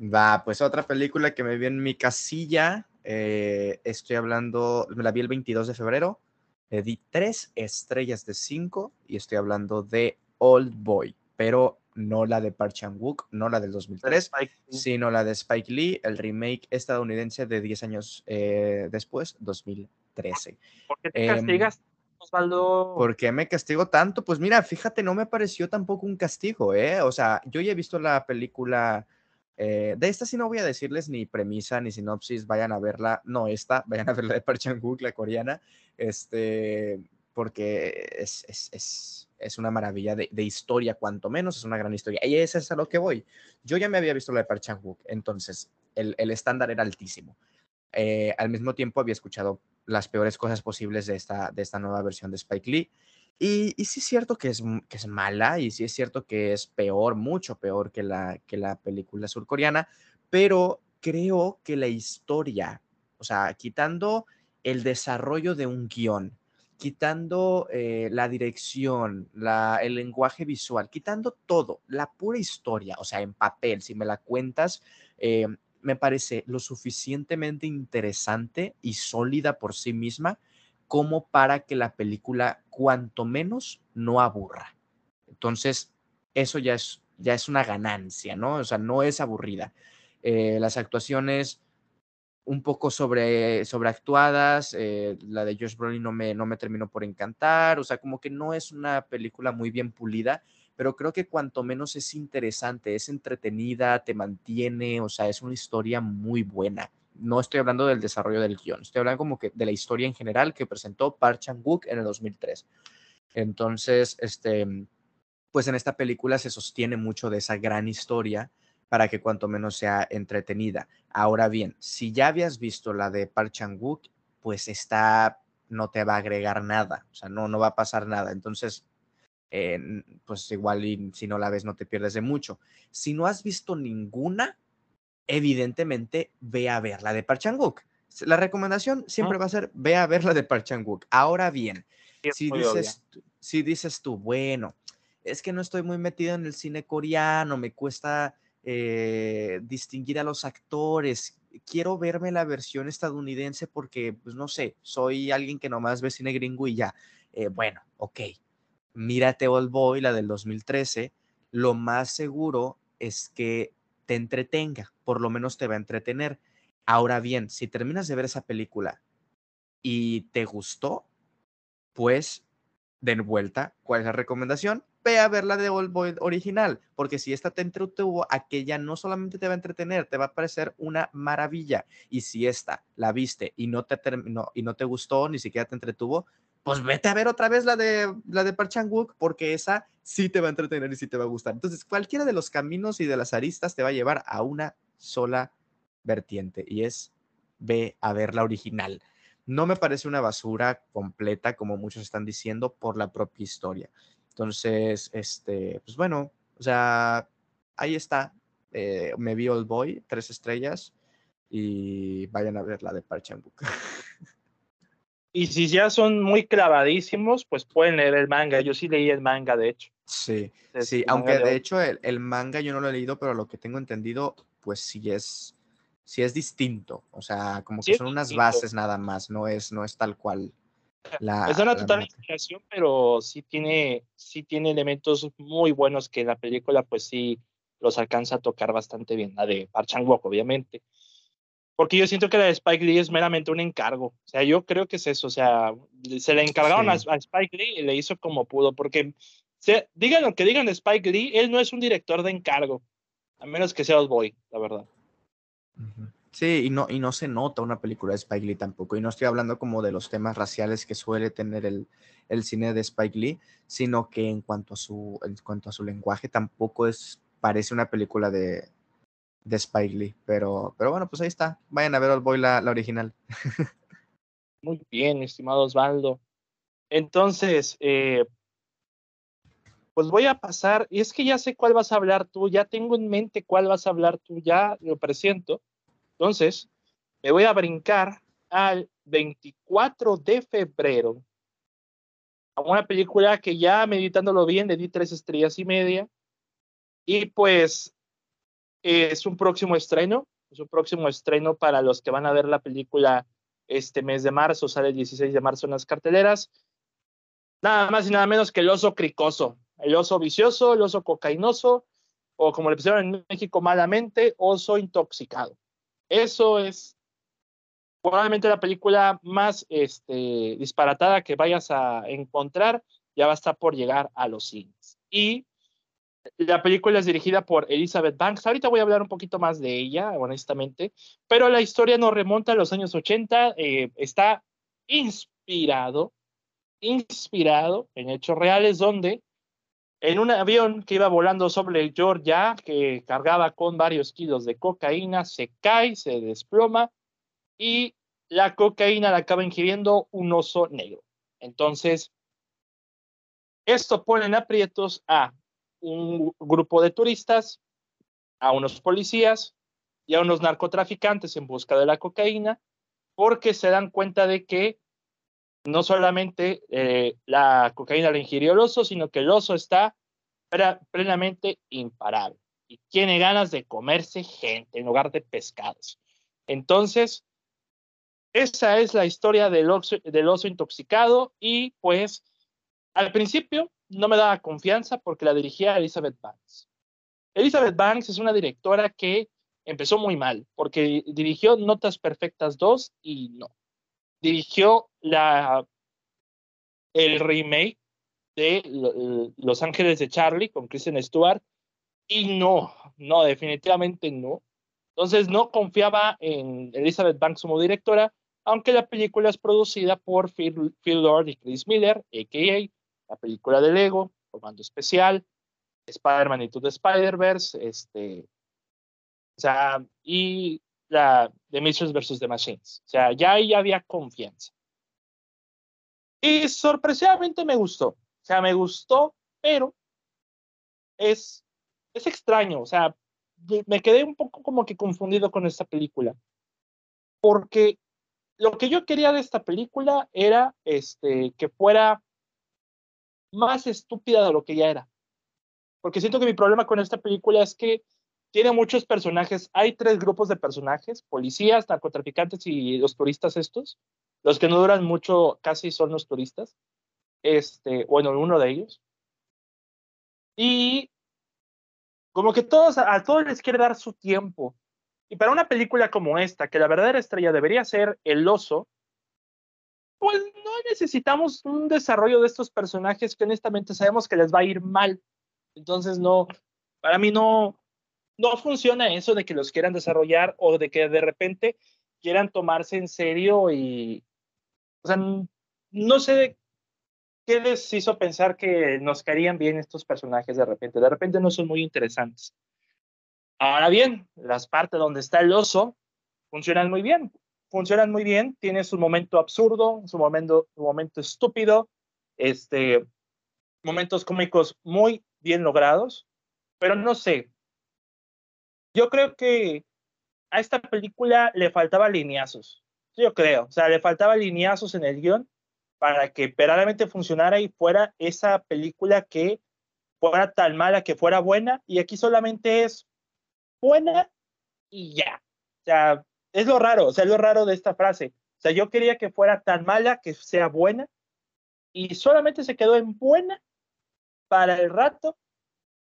Va, pues otra película que me vi en mi casilla, Eh, estoy hablando, me la vi el 22 de febrero, le di tres estrellas de cinco y estoy hablando de Old Boy, pero no la de Park Chan-wook, no la del 2003, sino la de Spike Lee, el remake estadounidense de 10 años eh, después, 2013. ¿Por qué te em, castigas, Osvaldo? ¿Por qué me castigo tanto? Pues mira, fíjate, no me pareció tampoco un castigo, ¿eh? O sea, yo ya he visto la película... Eh, de esta sí no voy a decirles ni premisa ni sinopsis, vayan a verla, no esta, vayan a verla de Park Chan-wook, la coreana, este, porque es, es es una maravilla de, historia, cuanto menos, es una gran historia. Y ese es a lo que voy. Yo ya me había visto la de Park Chan-wook, entonces el, estándar era altísimo. Eh, al mismo tiempo había escuchado las peores cosas posibles de esta, de esta nueva versión de Spike Lee. Y, y sí es cierto que es, que es mala y sí es cierto que es peor, mucho peor que la, que la película surcoreana, pero creo que la historia, o sea, quitando el desarrollo de un guion, quitando eh, la dirección, el lenguaje visual, quitando todo, la pura historia, o sea, en papel, si me la cuentas, eh, me parece lo suficientemente interesante y sólida por sí misma como para que la película, cuanto menos, no aburra. Entonces, eso ya es, ya es una ganancia, ¿no? O sea, no es aburrida. Eh, las actuaciones un poco sobre, sobreactuadas, eh, la de Josh Brolin no me, no me terminó por encantar, o sea, como que no es una película muy bien pulida, pero creo que cuanto menos es interesante, es entretenida, te mantiene, o sea, es una historia muy buena. No estoy hablando del desarrollo del guion, estoy hablando como que de la historia en general que presentó Park Chan-wook en el 2003. Entonces, este, pues en esta película se sostiene mucho de esa gran historia para que cuanto menos sea entretenida. Ahora bien, si ya habías visto la de Park Chan-wook, pues esta no te va a agregar nada, o sea, no, no va a pasar nada. Entonces, pues igual y si no la ves no te pierdes de mucho. Si no has visto ninguna, evidentemente ve a ver la de Park Chan-wook. La recomendación siempre va a ser ve a ver la de Park Chan-wook. Ahora bien, si dices, si dices tú, bueno, es que no estoy muy metido en el cine coreano, me cuesta eh, distinguir a los actores. Quiero verme la versión estadounidense porque, pues no sé, soy alguien que nomás ve cine gringo y ya. Eh, bueno, ok. Mírate Old Boy, la del 2013. Lo más seguro es que te entretenga, por lo menos te va a entretener. Ahora bien, si terminas de ver esa película y te gustó, pues den vuelta. ¿Cuál es la recomendación? ve a ver la de Old Boy original, porque si esta te entretuvo, aquella no solamente te va a entretener, te va a parecer una maravilla. Y si esta la viste y no te terminó y no te gustó, ni siquiera te entretuvo, pues vete a ver otra vez la de la de Park Chan-wook, porque esa sí te va a entretener y sí te va a gustar. Entonces, cualquiera de los caminos y de las aristas te va a llevar a una sola vertiente y es ve a ver la original. No me parece una basura completa, como muchos están diciendo, por la propia historia. Entonces, este, pues bueno, o sea, ahí está. Eh, me vi Old Boy, tres estrellas, y vayan a ver la de Park (laughs) Y si ya son muy clavadísimos, pues pueden leer el manga. Yo sí leí el manga, de hecho. Sí, sí, aunque de, hecho el, manga yo no lo he leído, pero lo que tengo entendido, pues sí es, sí es distinto. O sea, como que son unas bases nada más, no es, no es tal cual es una total inspiración, pero sí tiene, sí tiene elementos muy buenos que la película, pues sí los alcanza a tocar bastante bien. La de Park Chan Wook, obviamente. Porque yo siento que la de Spike Lee es meramente un encargo. O sea, yo creo que es eso. O sea, se le encargaron a, Spike Lee y le hizo como pudo. Porque, digan lo que digan de Spike Lee, él no es un director de encargo. A menos que sea Boy, la verdad. Sí, y no, y no se nota una película de Spike Lee tampoco. Y no estoy hablando como de los temas raciales que suele tener el, el cine de Spike Lee, sino que en cuanto a su, en cuanto a su lenguaje tampoco es, parece una película de, de Spike Lee. Pero, pero bueno, pues ahí está. Vayan a ver Old la, la original. (laughs) Muy bien, estimado Osvaldo. Entonces, eh, pues voy a pasar, y es que ya sé cuál vas a hablar tú, ya tengo en mente cuál vas a hablar tú, ya lo presiento. Entonces, me voy a brincar al 24 de febrero a una película que ya meditándolo bien le di tres estrellas y media. Y pues es un próximo estreno su próximo estreno para los que van a ver la película este mes de marzo, sale el 16 de marzo en las carteleras. Nada más y nada menos que el oso cricoso, el oso vicioso, el oso cocainoso, o como le pusieron en México malamente, oso intoxicado. Eso es probablemente la película más este, disparatada que vayas a encontrar, ya va a estar por llegar a los cines. Y la película es dirigida por Elizabeth Banks. Ahorita voy a hablar un poquito más de ella, honestamente, pero la historia nos remonta a los años 80. Eh, está inspirado, inspirado en hechos reales donde en un avión que iba volando sobre Georgia, que cargaba con varios kilos de cocaína, se cae, se desploma y la cocaína la acaba ingiriendo un oso negro. Entonces, esto pone en aprietos a un grupo de turistas, a unos policías y a unos narcotraficantes en busca de la cocaína, porque se dan cuenta de que no solamente eh, la cocaína la ingirió el oso, sino que el oso está plenamente imparable y tiene ganas de comerse gente en lugar de pescados. Entonces, esa es la historia del oso, del oso intoxicado y pues al principio no me daba confianza porque la dirigía Elizabeth Banks. Elizabeth Banks es una directora que empezó muy mal porque dirigió Notas Perfectas 2 y no. Dirigió la, el remake de Los Ángeles de Charlie con Kristen Stewart y no, no, definitivamente no. Entonces no confiaba en Elizabeth Banks como directora, aunque la película es producida por Phil, Phil Lord y Chris Miller, a.k.a la película de Lego, Comando Especial, Spider-Man y the Spider-Verse, este, o sea, y la de Mitchells vs. The Machines. O sea, ya ahí había confianza. Y sorpresivamente me gustó. O sea, me gustó, pero es, es extraño. O sea, me quedé un poco como que confundido con esta película. Porque lo que yo quería de esta película era este, que fuera más estúpida de lo que ya era. Porque siento que mi problema con esta película es que tiene muchos personajes. Hay tres grupos de personajes, policías, narcotraficantes y los turistas estos. Los que no duran mucho casi son los turistas. Este, bueno, uno de ellos. Y como que todos, a todos les quiere dar su tiempo. Y para una película como esta, que la verdadera estrella debería ser el oso, pues no necesitamos un desarrollo de estos personajes que honestamente sabemos que les va a ir mal. Entonces no, para mí no, no funciona eso de que los quieran desarrollar o de que de repente quieran tomarse en serio y, o sea, no sé qué les hizo pensar que nos caerían bien estos personajes de repente. De repente no son muy interesantes. Ahora bien, las partes donde está el oso funcionan muy bien funcionan muy bien, tiene su momento absurdo, su momento, su momento estúpido, este, momentos cómicos muy bien logrados, pero no sé. Yo creo que a esta película le faltaba lineazos. Yo creo, o sea, le faltaba lineazos en el guion para que verdaderamente funcionara y fuera esa película que fuera tan mala que fuera buena y aquí solamente es buena y ya. O sea, es lo raro, o sea, lo raro de esta frase. O sea, yo quería que fuera tan mala que sea buena y solamente se quedó en buena para el rato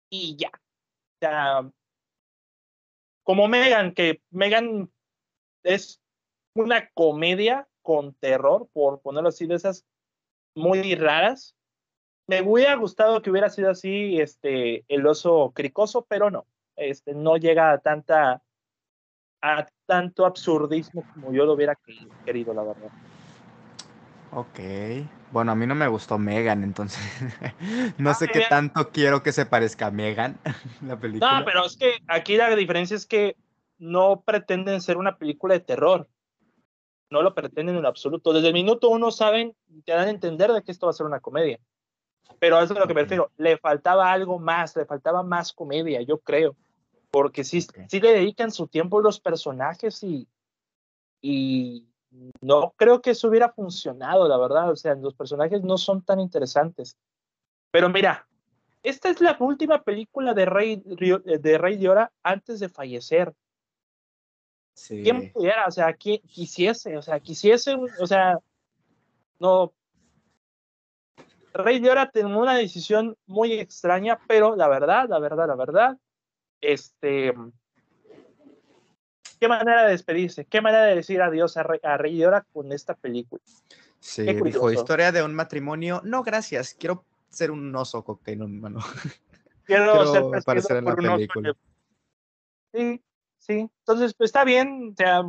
y ya. O sea, como Megan, que Megan es una comedia con terror, por ponerlo así, de esas muy raras. Me hubiera gustado que hubiera sido así este, el oso cricoso, pero no. Este, no llega a tanta a tanto absurdismo como yo lo hubiera querido, la verdad. Ok. Bueno, a mí no me gustó Megan, entonces (laughs) no ah, sé qué tanto quiero que se parezca a Megan, (laughs) la película. No, pero es que aquí la diferencia es que no pretenden ser una película de terror. No lo pretenden en absoluto. Desde el minuto uno saben, te dan a entender de que esto va a ser una comedia. Pero eso es a lo que me refiero. Le faltaba algo más, le faltaba más comedia, yo creo porque sí, sí le dedican su tiempo los personajes y, y no creo que eso hubiera funcionado, la verdad. O sea, los personajes no son tan interesantes. Pero mira, esta es la última película de Rey de, Rey de Ora antes de fallecer. ¿Quién pudiera? O sea, ¿quién quisiese? O sea, quisiese, o sea, no. Rey Llora tomó una decisión muy extraña, pero la verdad, la verdad, la verdad, este. Qué manera de despedirse, qué manera de decir adiós a Rey, a Rey Llora con esta película. Sí, dijo, historia de un matrimonio. No, gracias, quiero ser un oso cocainómano. (laughs) Quiero, quiero ser aparecer en la película. Sí, sí. Entonces, pues está bien. O sea,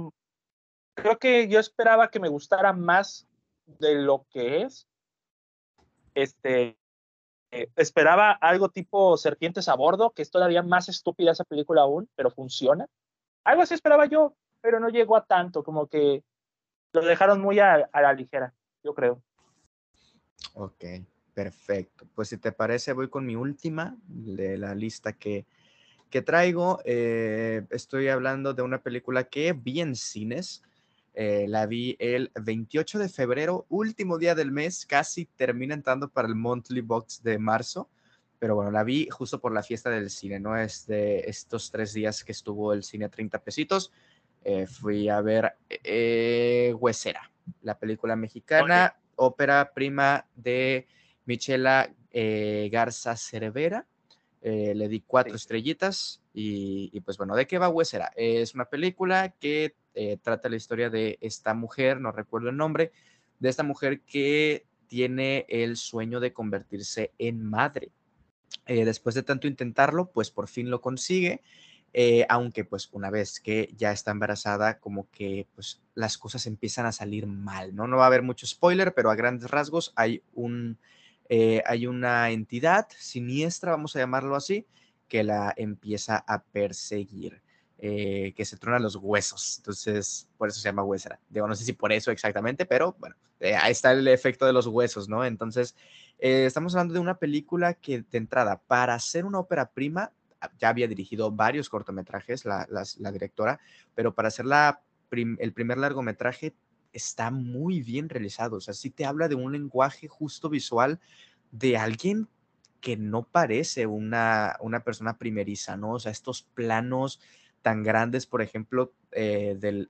creo que yo esperaba que me gustara más de lo que es. Este, eh, esperaba algo tipo Serpientes a bordo, que es todavía más estúpida esa película aún, pero funciona. Algo así esperaba yo, pero no llegó a tanto, como que lo dejaron muy a, la ligera, yo creo. Ok, perfecto. Pues si te parece, voy con mi última de la lista que, que traigo. Eh, estoy hablando de una película que vi en cines. Eh, la vi el 28 de febrero, último día del mes, casi termina entrando para el monthly box de marzo. Pero bueno, la vi justo por la fiesta del cine, ¿no? Es de estos tres días que estuvo el cine a 30 pesitos. Eh, fui a ver Huesera, la película mexicana, ópera prima de Michela Garza Cervera. Eh, le di cuatro estrellitas y, pues bueno, ¿de qué va Huesera? Es una película que eh, trata la historia de esta mujer, no recuerdo el nombre, de esta mujer que tiene el sueño de convertirse en madre. Eh, después de tanto intentarlo, pues por fin lo consigue, aunque pues una vez que ya está embarazada, como que pues las cosas empiezan a salir mal, ¿no? No va a haber mucho spoiler, pero a grandes rasgos hay un eh, hay una entidad siniestra, vamos a llamarlo así, que la empieza a perseguir, eh, que se trona los huesos. Entonces, por eso se llama huesera. Digo, no sé si por eso exactamente, pero bueno, eh, ahí está el efecto de los huesos, ¿no? Entonces, estamos hablando de una película que de entrada, para ser una ópera prima, ya había dirigido varios cortometrajes la, directora, pero para hacer el primer largometraje está muy bien realizado. O sea, sí te habla de un lenguaje justo visual de alguien que no parece una, una persona primeriza, ¿no? O sea, estos planos tan grandes, por ejemplo, eh, del,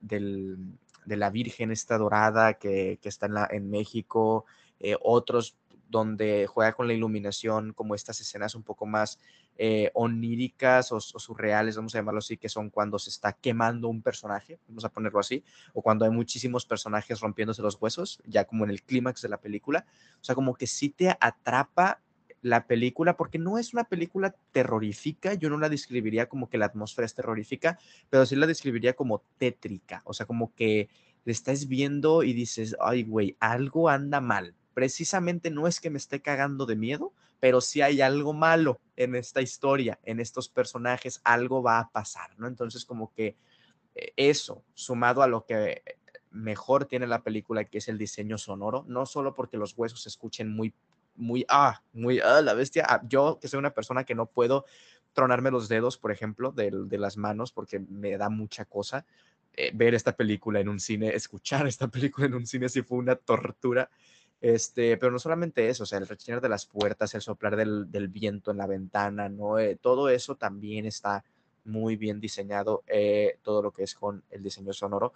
de la Virgen esta dorada que, está en, México, eh, otros donde juega con la iluminación, como estas escenas un poco más eh, oníricas o, surreales, vamos a llamarlo así, que son cuando se está quemando un personaje, vamos a ponerlo así, o cuando hay muchísimos personajes rompiéndose los huesos, ya como en el clímax de la película. O sea, como que sí te atrapa la película, porque no es una película terrorífica, yo no la describiría como que la atmósfera es terrorífica, pero sí la describiría como tétrica, o sea, como que le estás viendo y dices, ay, güey, algo anda mal, precisamente no es que me esté cagando de miedo, pero si hay algo malo en esta historia, en estos personajes, algo va a pasar, ¿no? Entonces como que eh, eso, sumado a lo que mejor tiene la película, que es el diseño sonoro, no solo porque los huesos se escuchen muy, muy, ah, muy, ah, la bestia, ah, yo que soy una persona que no puedo tronarme los dedos, por ejemplo, de, las manos, porque me da mucha cosa. Eh, ver esta película en un cine, escuchar esta (laughs) película en un cine, sí fue una tortura. Este, pero no solamente eso, o sea, el rechinar de las puertas, el soplar del, viento en la ventana, ¿no? Eh, todo eso también está muy bien diseñado, eh, todo lo que es con el diseño sonoro.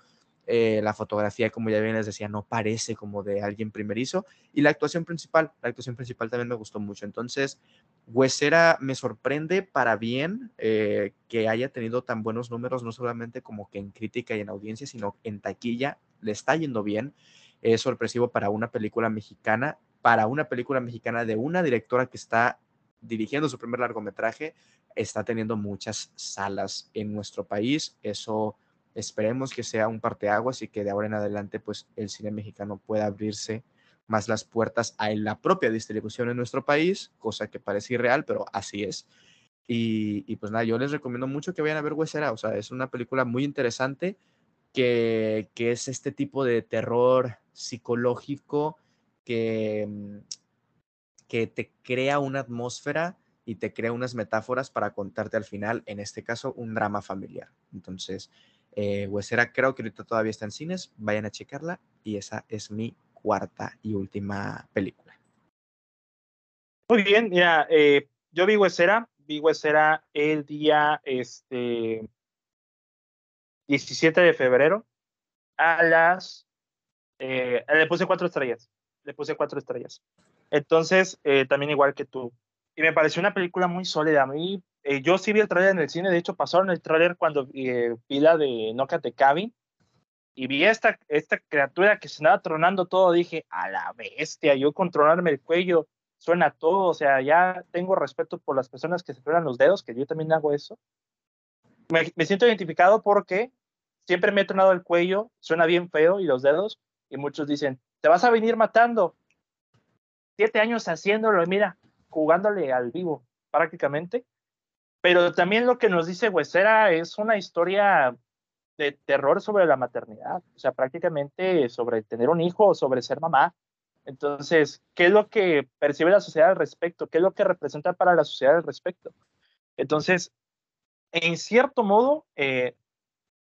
Eh, la fotografía, como ya bien les decía, no parece como de alguien primerizo. Y la actuación principal, la actuación principal también me gustó mucho. Entonces, Huesera me sorprende para bien que haya tenido tan buenos números, no solamente como que en crítica y en audiencia, sino en taquilla, le está yendo bien es sorpresivo para una película mexicana, para una película mexicana de una directora que está dirigiendo su primer largometraje, está teniendo muchas salas en nuestro país. Eso esperemos que sea un parteaguas y que de ahora en adelante pues el cine mexicano pueda abrirse más las puertas a la propia distribución en nuestro país, cosa que parece irreal, pero así es. Y, pues nada, yo les recomiendo mucho que vayan a ver Huesera, o sea, es una película muy interesante que, que es este tipo de terror psicológico que, mm, que te crea una atmósfera y te crea unas metáforas para contarte al final, en este caso, un drama familiar. Entonces, eh, Huesera creo que ahorita todavía está en cines, vayan a checarla y esa es mi cuarta y última película. Muy bien, ya, eh, yo vi Huesera, vi Huesera el día, este, 17 de febrero a las... Eh, le puse cuatro estrellas. Le puse cuatro estrellas. Entonces, eh, también igual que tú. Y me pareció una película muy sólida. A mí, eh, yo sí vi el trailer en el cine. De hecho, pasaron el trailer cuando vi la de Knockout the Cabin. Y vi esta, esta criatura que se andaba tronando todo. Dije, a la bestia, yo controlarme el cuello suena todo, o sea, ya tengo respeto por las personas que se truenan los dedos, que yo también hago eso. Me, me, siento identificado porque siempre me he tronado el cuello, suena bien feo y los dedos, y muchos dicen, te vas a venir matando. Siete años haciéndolo, mira, jugándole al vivo prácticamente. Pero también lo que nos dice Huesera es una historia de terror sobre la maternidad, o sea, prácticamente sobre tener un hijo, sobre ser mamá, entonces, ¿qué es lo que percibe la sociedad al respecto? ¿Qué es lo que representa para la sociedad al respecto? Entonces, en cierto modo, eh,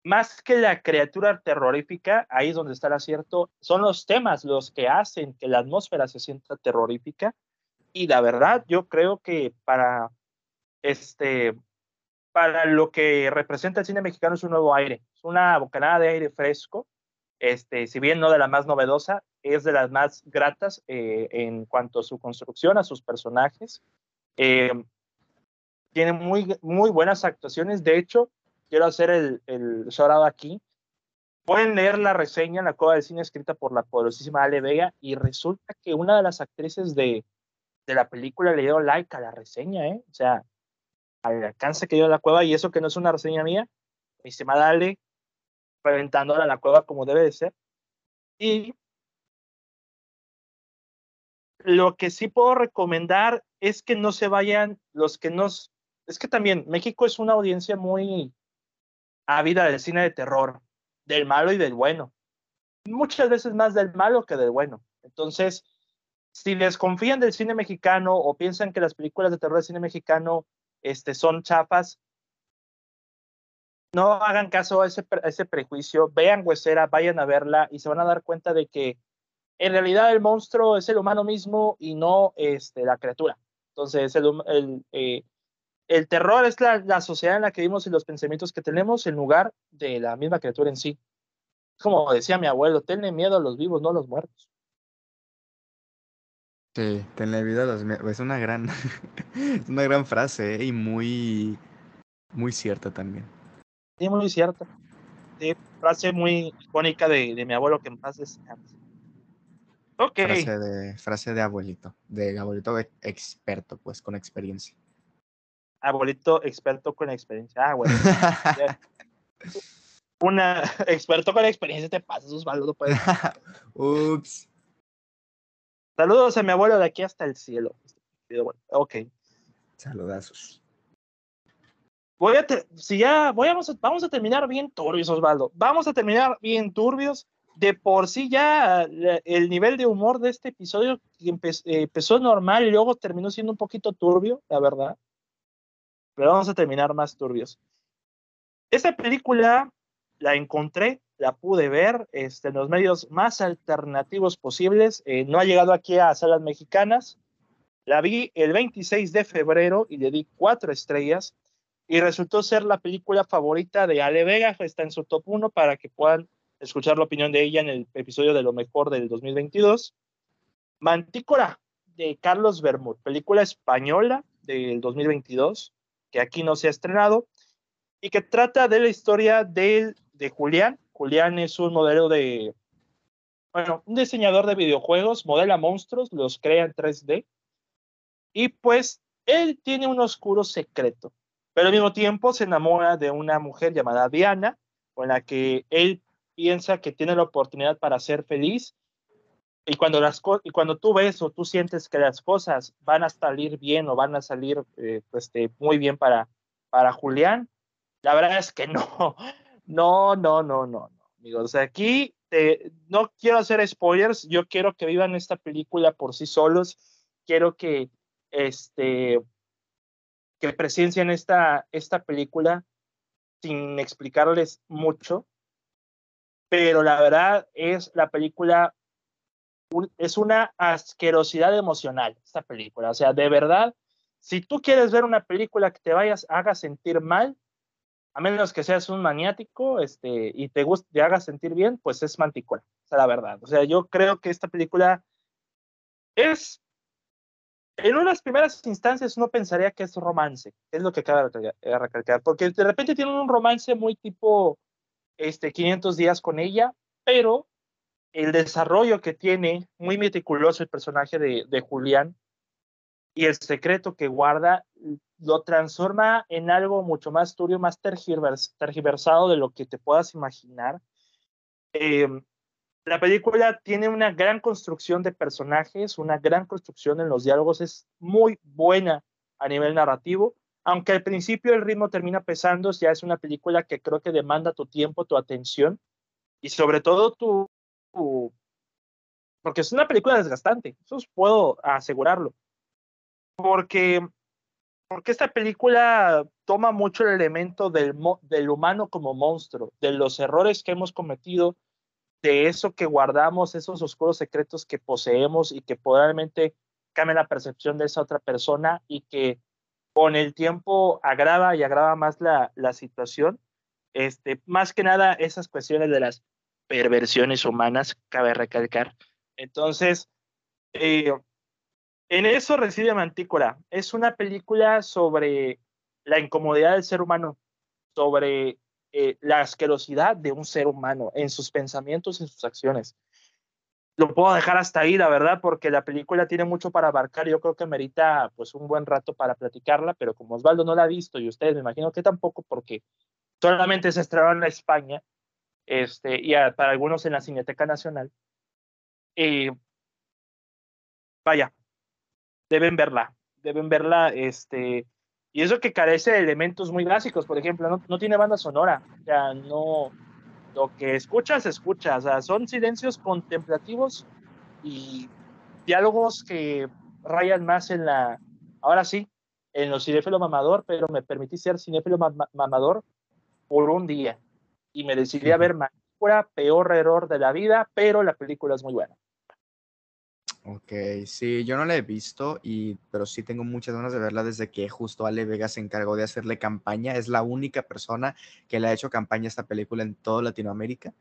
más que la criatura terrorífica, ahí es donde está el acierto, son los temas los que hacen que la atmósfera se sienta terrorífica. Y la verdad, yo creo que para, este, para lo que representa el cine mexicano es un nuevo aire, es una bocanada de aire fresco, este, si bien no de la más novedosa, es de las más gratas eh, en cuanto a su construcción, a sus personajes. Eh, tiene muy, muy buenas actuaciones. De hecho, quiero hacer el, el shout aquí. Pueden leer la reseña en la Cueva del Cine escrita por la poderosísima Ale Vega y resulta que una de las actrices de, de la película le dio like a la reseña, ¿eh? O sea, al alcance que dio la cueva y eso que no es una reseña mía, mi estimada Ale, reventándola la cueva como debe de ser. Y lo que sí puedo recomendar es que no se vayan los que nos... Es que también México es una audiencia muy ávida del cine de terror, del malo y del bueno. Muchas veces más del malo que del bueno. Entonces, si desconfían del cine mexicano o piensan que las películas de terror del cine mexicano este, son chafas, no hagan caso a ese, prejuicio, vean Huesera, vayan a verla y se van a dar cuenta de que en realidad el monstruo es el humano mismo y no este, la criatura. Entonces, eh, el terror es la, la, sociedad en la que vivimos y los pensamientos que tenemos en lugar de la misma criatura en sí. Como decía mi abuelo, tenle miedo a los vivos, no a los muertos. Sí, tenle miedo a los Es una gran, (laughs) es una gran frase ¿eh? y muy, muy cierta también. Sí, muy cierta. Sí, frase muy icónica de, de mi abuelo que en paz descanse. Ok. Frase de, frase de abuelito, de abuelito experto, pues, con experiencia. Abuelito experto con experiencia. Ah, bueno. (laughs) Una (laughs) experto con experiencia te pasa, Osvaldo, no puedes. Ups. Saludos a mi abuelo de aquí hasta el cielo. Ok. Saludazos. Voy a si ya voy a, vamos a terminar bien turbios, Osvaldo. Vamos a terminar bien turbios de por sí ya el nivel de humor de este episodio empezó normal y luego terminó siendo un poquito turbio, la verdad. Pero vamos a terminar más turbios. Esta película la encontré, la pude ver este, en los medios más alternativos posibles. Eh, no ha llegado aquí a salas mexicanas. La vi el 26 de febrero y le di cuatro estrellas. Y resultó ser la película favorita de Ale Vega. Está en su top 1 para que puedan escuchar la opinión de ella en el episodio de lo mejor del 2022. Mantícora de Carlos Bermud, película española del 2022, que aquí no se ha estrenado, y que trata de la historia de, de Julián. Julián es un modelo de, bueno, un diseñador de videojuegos, modela monstruos, los crea en 3D, y pues él tiene un oscuro secreto, pero al mismo tiempo se enamora de una mujer llamada Diana, con la que él piensa que tiene la oportunidad para ser feliz. Y cuando, las y cuando tú ves o tú sientes que las cosas van a salir bien o van a salir eh, este, muy bien para, para Julián, la verdad es que (laughs) no, no, no, no, no, no, amigos. aquí no quiero hacer spoilers, yo quiero que vivan esta película por sí solos, quiero que, este, que presencien esta, esta película sin explicarles mucho, pero la verdad es la película, es una asquerosidad emocional, esta película. O sea, de verdad, si tú quieres ver una película que te vayas, haga sentir mal, a menos que seas un maniático este, y te, guste, te haga sentir bien, pues es Mantícola, o sea, la verdad. O sea, yo creo que esta película es, en unas primeras instancias uno pensaría que es romance, es lo que acaba de recalcar, porque de repente tiene un romance muy tipo este, 500 días con ella, pero el desarrollo que tiene, muy meticuloso el personaje de, de Julián, y el secreto que guarda lo transforma en algo mucho más turbio, más tergiversado de lo que te puedas imaginar. Em, la película tiene una gran construcción de personajes, una gran construcción en los diálogos, es muy buena a nivel narrativo, aunque al principio el ritmo termina pesando, ya es una película que creo que demanda tu tiempo, tu atención y sobre todo tu, tu porque es una película desgastante, eso puedo asegurarlo porque, porque esta película toma mucho el elemento del, del humano como monstruo, de los errores que hemos cometido, de eso que guardamos, esos oscuros secretos que poseemos y que probablemente cambia la percepción de esa otra persona y que con el tiempo agrava y agrava más la, la situación. Este, más que nada esas cuestiones de las perversiones humanas, cabe recalcar. Entonces, eh, en eso reside Mantícora. Es una película sobre la incomodidad del ser humano, sobre eh, la asquerosidad de un ser humano en sus pensamientos y sus acciones. Lo puedo dejar hasta ahí, la verdad, porque la película tiene mucho para abarcar. Yo creo que merita pues un buen rato para platicarla, pero como Osvaldo no la ha visto y ustedes me imagino que tampoco, porque solamente se estrenó en España este, y para algunos en la Cineteca Nacional. Eh, vaya, deben verla, deben verla, este, y eso que carece de elementos muy básicos, por ejemplo, no, no tiene banda sonora, o sea, no, lo que escuchas, escuchas, o sea, son silencios contemplativos y diálogos que rayan más en la, ahora sí, en lo cinéfilo mamador, pero me permití ser cinéfilo mamador por un día y me decidí a ver Macura, peor error de la vida, pero la película es muy buena. Ok, sí, yo no la he visto, y, pero sí tengo muchas ganas de verla desde que justo Ale Vega se encargó de hacerle campaña. Es la única persona que le ha hecho campaña a esta película en toda Latinoamérica.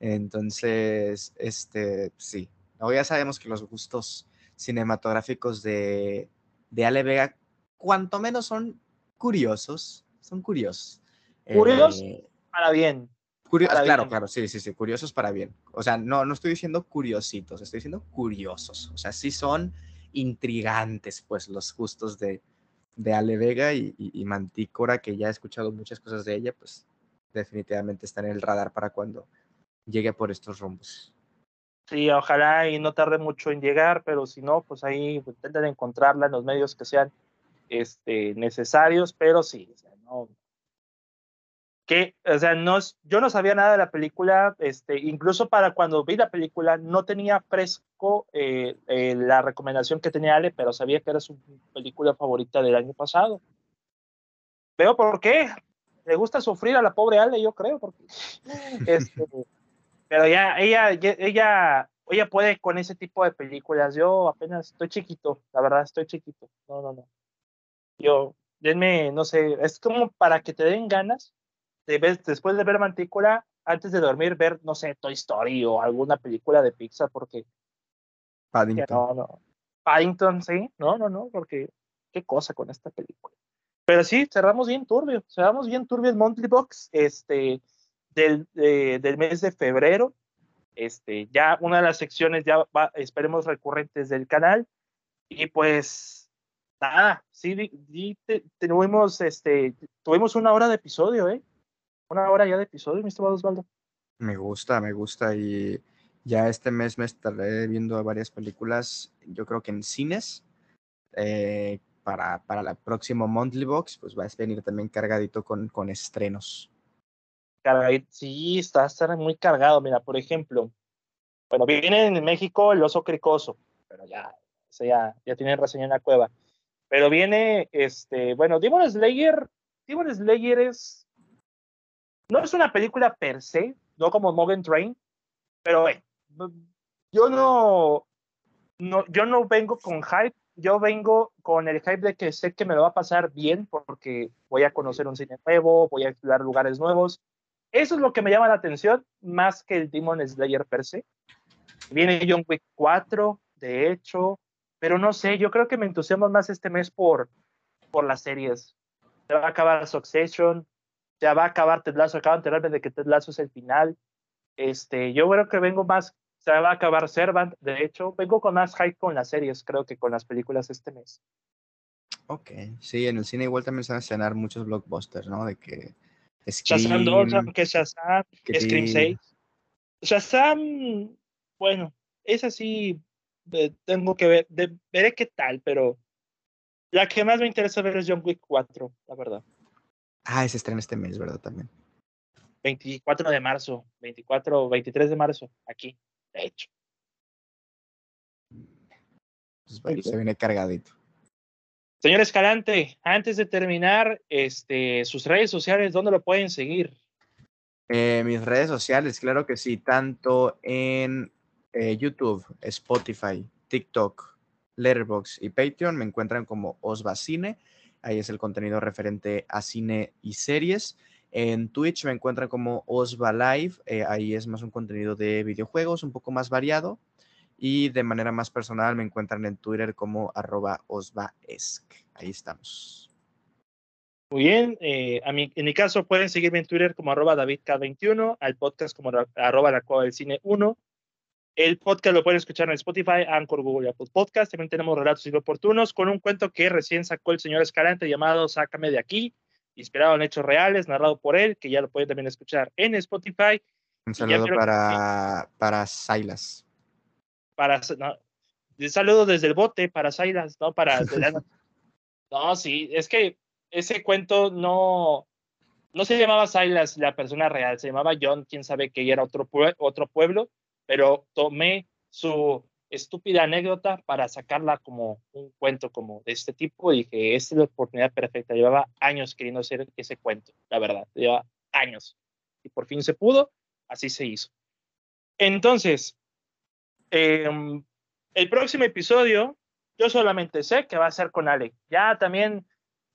Entonces, este, sí. Hoy ya sabemos que los gustos cinematográficos de, de Ale Vega, cuanto menos son curiosos, son curiosos. Curiosos eh, para bien claro, claro, sí, sí, sí, curiosos para bien. O sea, no, no estoy diciendo curiositos, estoy diciendo curiosos. O sea, sí son intrigantes, pues, los gustos de, de Ale Vega y, y, Mantícora, que ya he escuchado muchas cosas de ella, pues definitivamente está en el radar para cuando llegue por estos rumbos. Sí, ojalá y no tarde mucho en llegar, pero si no, pues ahí intenten encontrarla en los medios que sean este, necesarios, pero sí, o sea, no, que, o sea, no, yo no sabía nada de la película, este, incluso para cuando vi la película no tenía fresco eh, eh, la recomendación que tenía Ale, pero sabía que era su película favorita del año pasado. Veo por qué, le gusta sufrir a la pobre Ale, yo creo, porque, (laughs) este, pero ya, ella, ella, ella puede con ese tipo de películas, yo apenas estoy chiquito, la verdad, estoy chiquito, no, no, no. Yo, denme, no sé, es como para que te den ganas después de ver Mantícula, antes de dormir, ver, no sé, Toy Story o alguna película de Pixar, porque. Paddington. No, no. Paddington, sí. No, no, no, porque qué cosa con esta película. Pero sí, cerramos bien turbio. Cerramos bien turbio el Monthly Box este, del, del mes de febrero. Este, ya una de las secciones ya va, esperemos recurrentes del canal. Y pues, nada, sí, tuvimos, este, tuvimos una hora de episodio, ¿eh? Una hora ya de episodio, mi estimado Osvaldo. Me gusta, me gusta y ya este mes me estaré viendo varias películas, yo creo que en cines. Eh, para, para la próxima Monthly Box, pues va a venir también cargadito con, con estrenos. Cargadito, sí, está, está muy cargado. Mira, por ejemplo, bueno, viene en México el oso cricoso, pero ya, o ya, ya tiene reseña en la cueva. Pero viene, este, bueno, Demon Slayer, Demon Slayer es no es una película per se, no como Morgan Train, pero yo no, no, yo no vengo con hype yo vengo con el hype de que sé que me lo va a pasar bien porque voy a conocer un cine nuevo, voy a explorar lugares nuevos. Eso es lo que me llama la atención más que el Demon Slayer per se. Viene John Wick 4, de hecho, pero no sé, yo creo que me entusiasmo más este mes por, por las series. Se va a acabar Succession, ya va a acabar Ted Lasso, acaban de enterarme de que Ted Lasso es el final. Este, yo creo que vengo más, se va a acabar Servant, de hecho, vengo con más hype con las series, creo que con las películas este mes. Ok, sí, en el cine igual también se van a estrenar muchos blockbusters, ¿no? De que Shazam 2, aunque Shazam, Scream 6. Shazam, bueno, es así, tengo que ver, veré qué tal, pero la que más me interesa ver es John Wick 4, la verdad. Ah, ese estrena este mes, ¿verdad? También. 24 de marzo, 24, 23 de marzo, aquí, de hecho. Pues se viene cargadito. Señor Escalante, antes de terminar, este, sus redes sociales, ¿dónde lo pueden seguir? Eh, mis redes sociales, claro que sí, tanto en eh, YouTube, Spotify, TikTok, Letterboxd y Patreon me encuentran como Osvacine. Ahí es el contenido referente a cine y series. En Twitch me encuentran como Osva Live. Eh, ahí es más un contenido de videojuegos, un poco más variado. Y de manera más personal me encuentran en Twitter como arroba osvaesc. Ahí estamos. Muy bien. Eh, en mi caso pueden seguirme en Twitter como arroba davidk21, al podcast como arroba la del cine 1 el podcast lo pueden escuchar en Spotify, Anchor, Google y Apple Podcast. También tenemos relatos inoportunos con un cuento que recién sacó el señor Escalante llamado Sácame de aquí, inspirado en hechos reales, narrado por él, que ya lo pueden también escuchar en Spotify. Un saludo para, para Silas. Para, un saludo desde el bote para Silas, no para... (laughs) no, sí, es que ese cuento no, no se llamaba Silas, la persona real, se llamaba John, quién sabe que era otro, otro pueblo pero tomé su estúpida anécdota para sacarla como un cuento como de este tipo y dije, esta es la oportunidad perfecta. Llevaba años queriendo hacer ese cuento, la verdad, llevaba años. Y por fin se pudo, así se hizo. Entonces, em, el próximo episodio, yo solamente sé que va a ser con Ale. Ya también,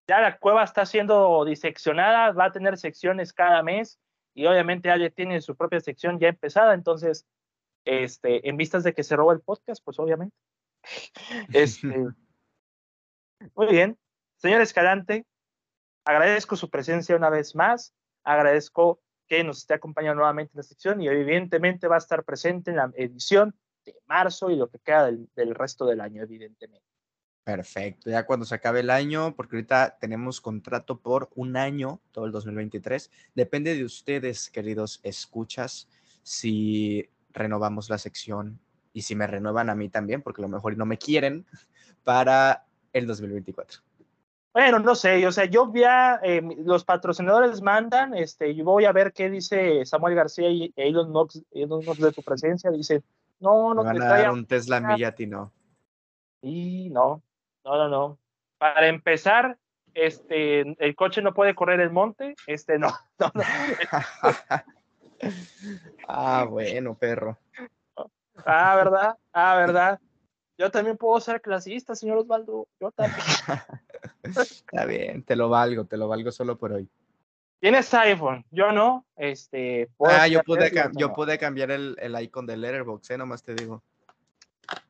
ya la cueva está siendo diseccionada, va a tener secciones cada mes y obviamente Ale tiene su propia sección ya empezada, entonces este, en vistas de que se roba el podcast, pues obviamente. (laughs) Este, muy bien. Señor Escalante, agradezco su presencia una vez más, agradezco que nos esté acompañando nuevamente en la sección y evidentemente va a estar presente en la edición de marzo y lo que queda del, del resto del año, evidentemente. Perfecto, ya cuando se acabe el año, porque ahorita tenemos contrato por un año, todo el 2023, depende de ustedes, queridos escuchas, si renovamos la sección y si me renuevan a mí también, porque a lo mejor no me quieren, para el 2024. Bueno, no sé, o sea, yo ya, eh, los patrocinadores mandan, este, yo voy a ver qué dice Samuel García y Elon Musk, Elon de tu presencia, dice, no, no me van a dar un Tesla Millati, no. Y no, no, no, no. Para empezar, este, el coche no puede correr el monte, este, no, (laughs) no, no. (laughs) ah, bueno, perro. Ah, ¿verdad? Ah, ¿verdad? Yo también puedo ser clasista, señor Osvaldo. Yo también. (laughs) Está bien, te lo valgo, te lo valgo solo por hoy. Tienes iPhone, yo no. Este, ah, yo pude, yo pude cambiar el, el icon del Letterboxd, ¿eh? nomás te digo.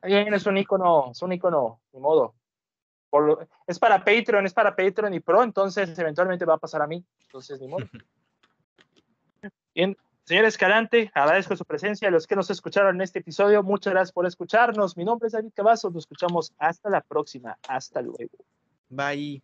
Es un icono, es un icono, ni modo. es para Patreon, es para Patreon y Pro, entonces eventualmente va a pasar a mí. Entonces, ni modo. (laughs) Bien, Señor Escalante, agradezco su presencia. A los que nos escucharon en este episodio, muchas gracias por escucharnos. Mi nombre es David Cavazos. Nos escuchamos hasta la próxima. Hasta luego. Bye.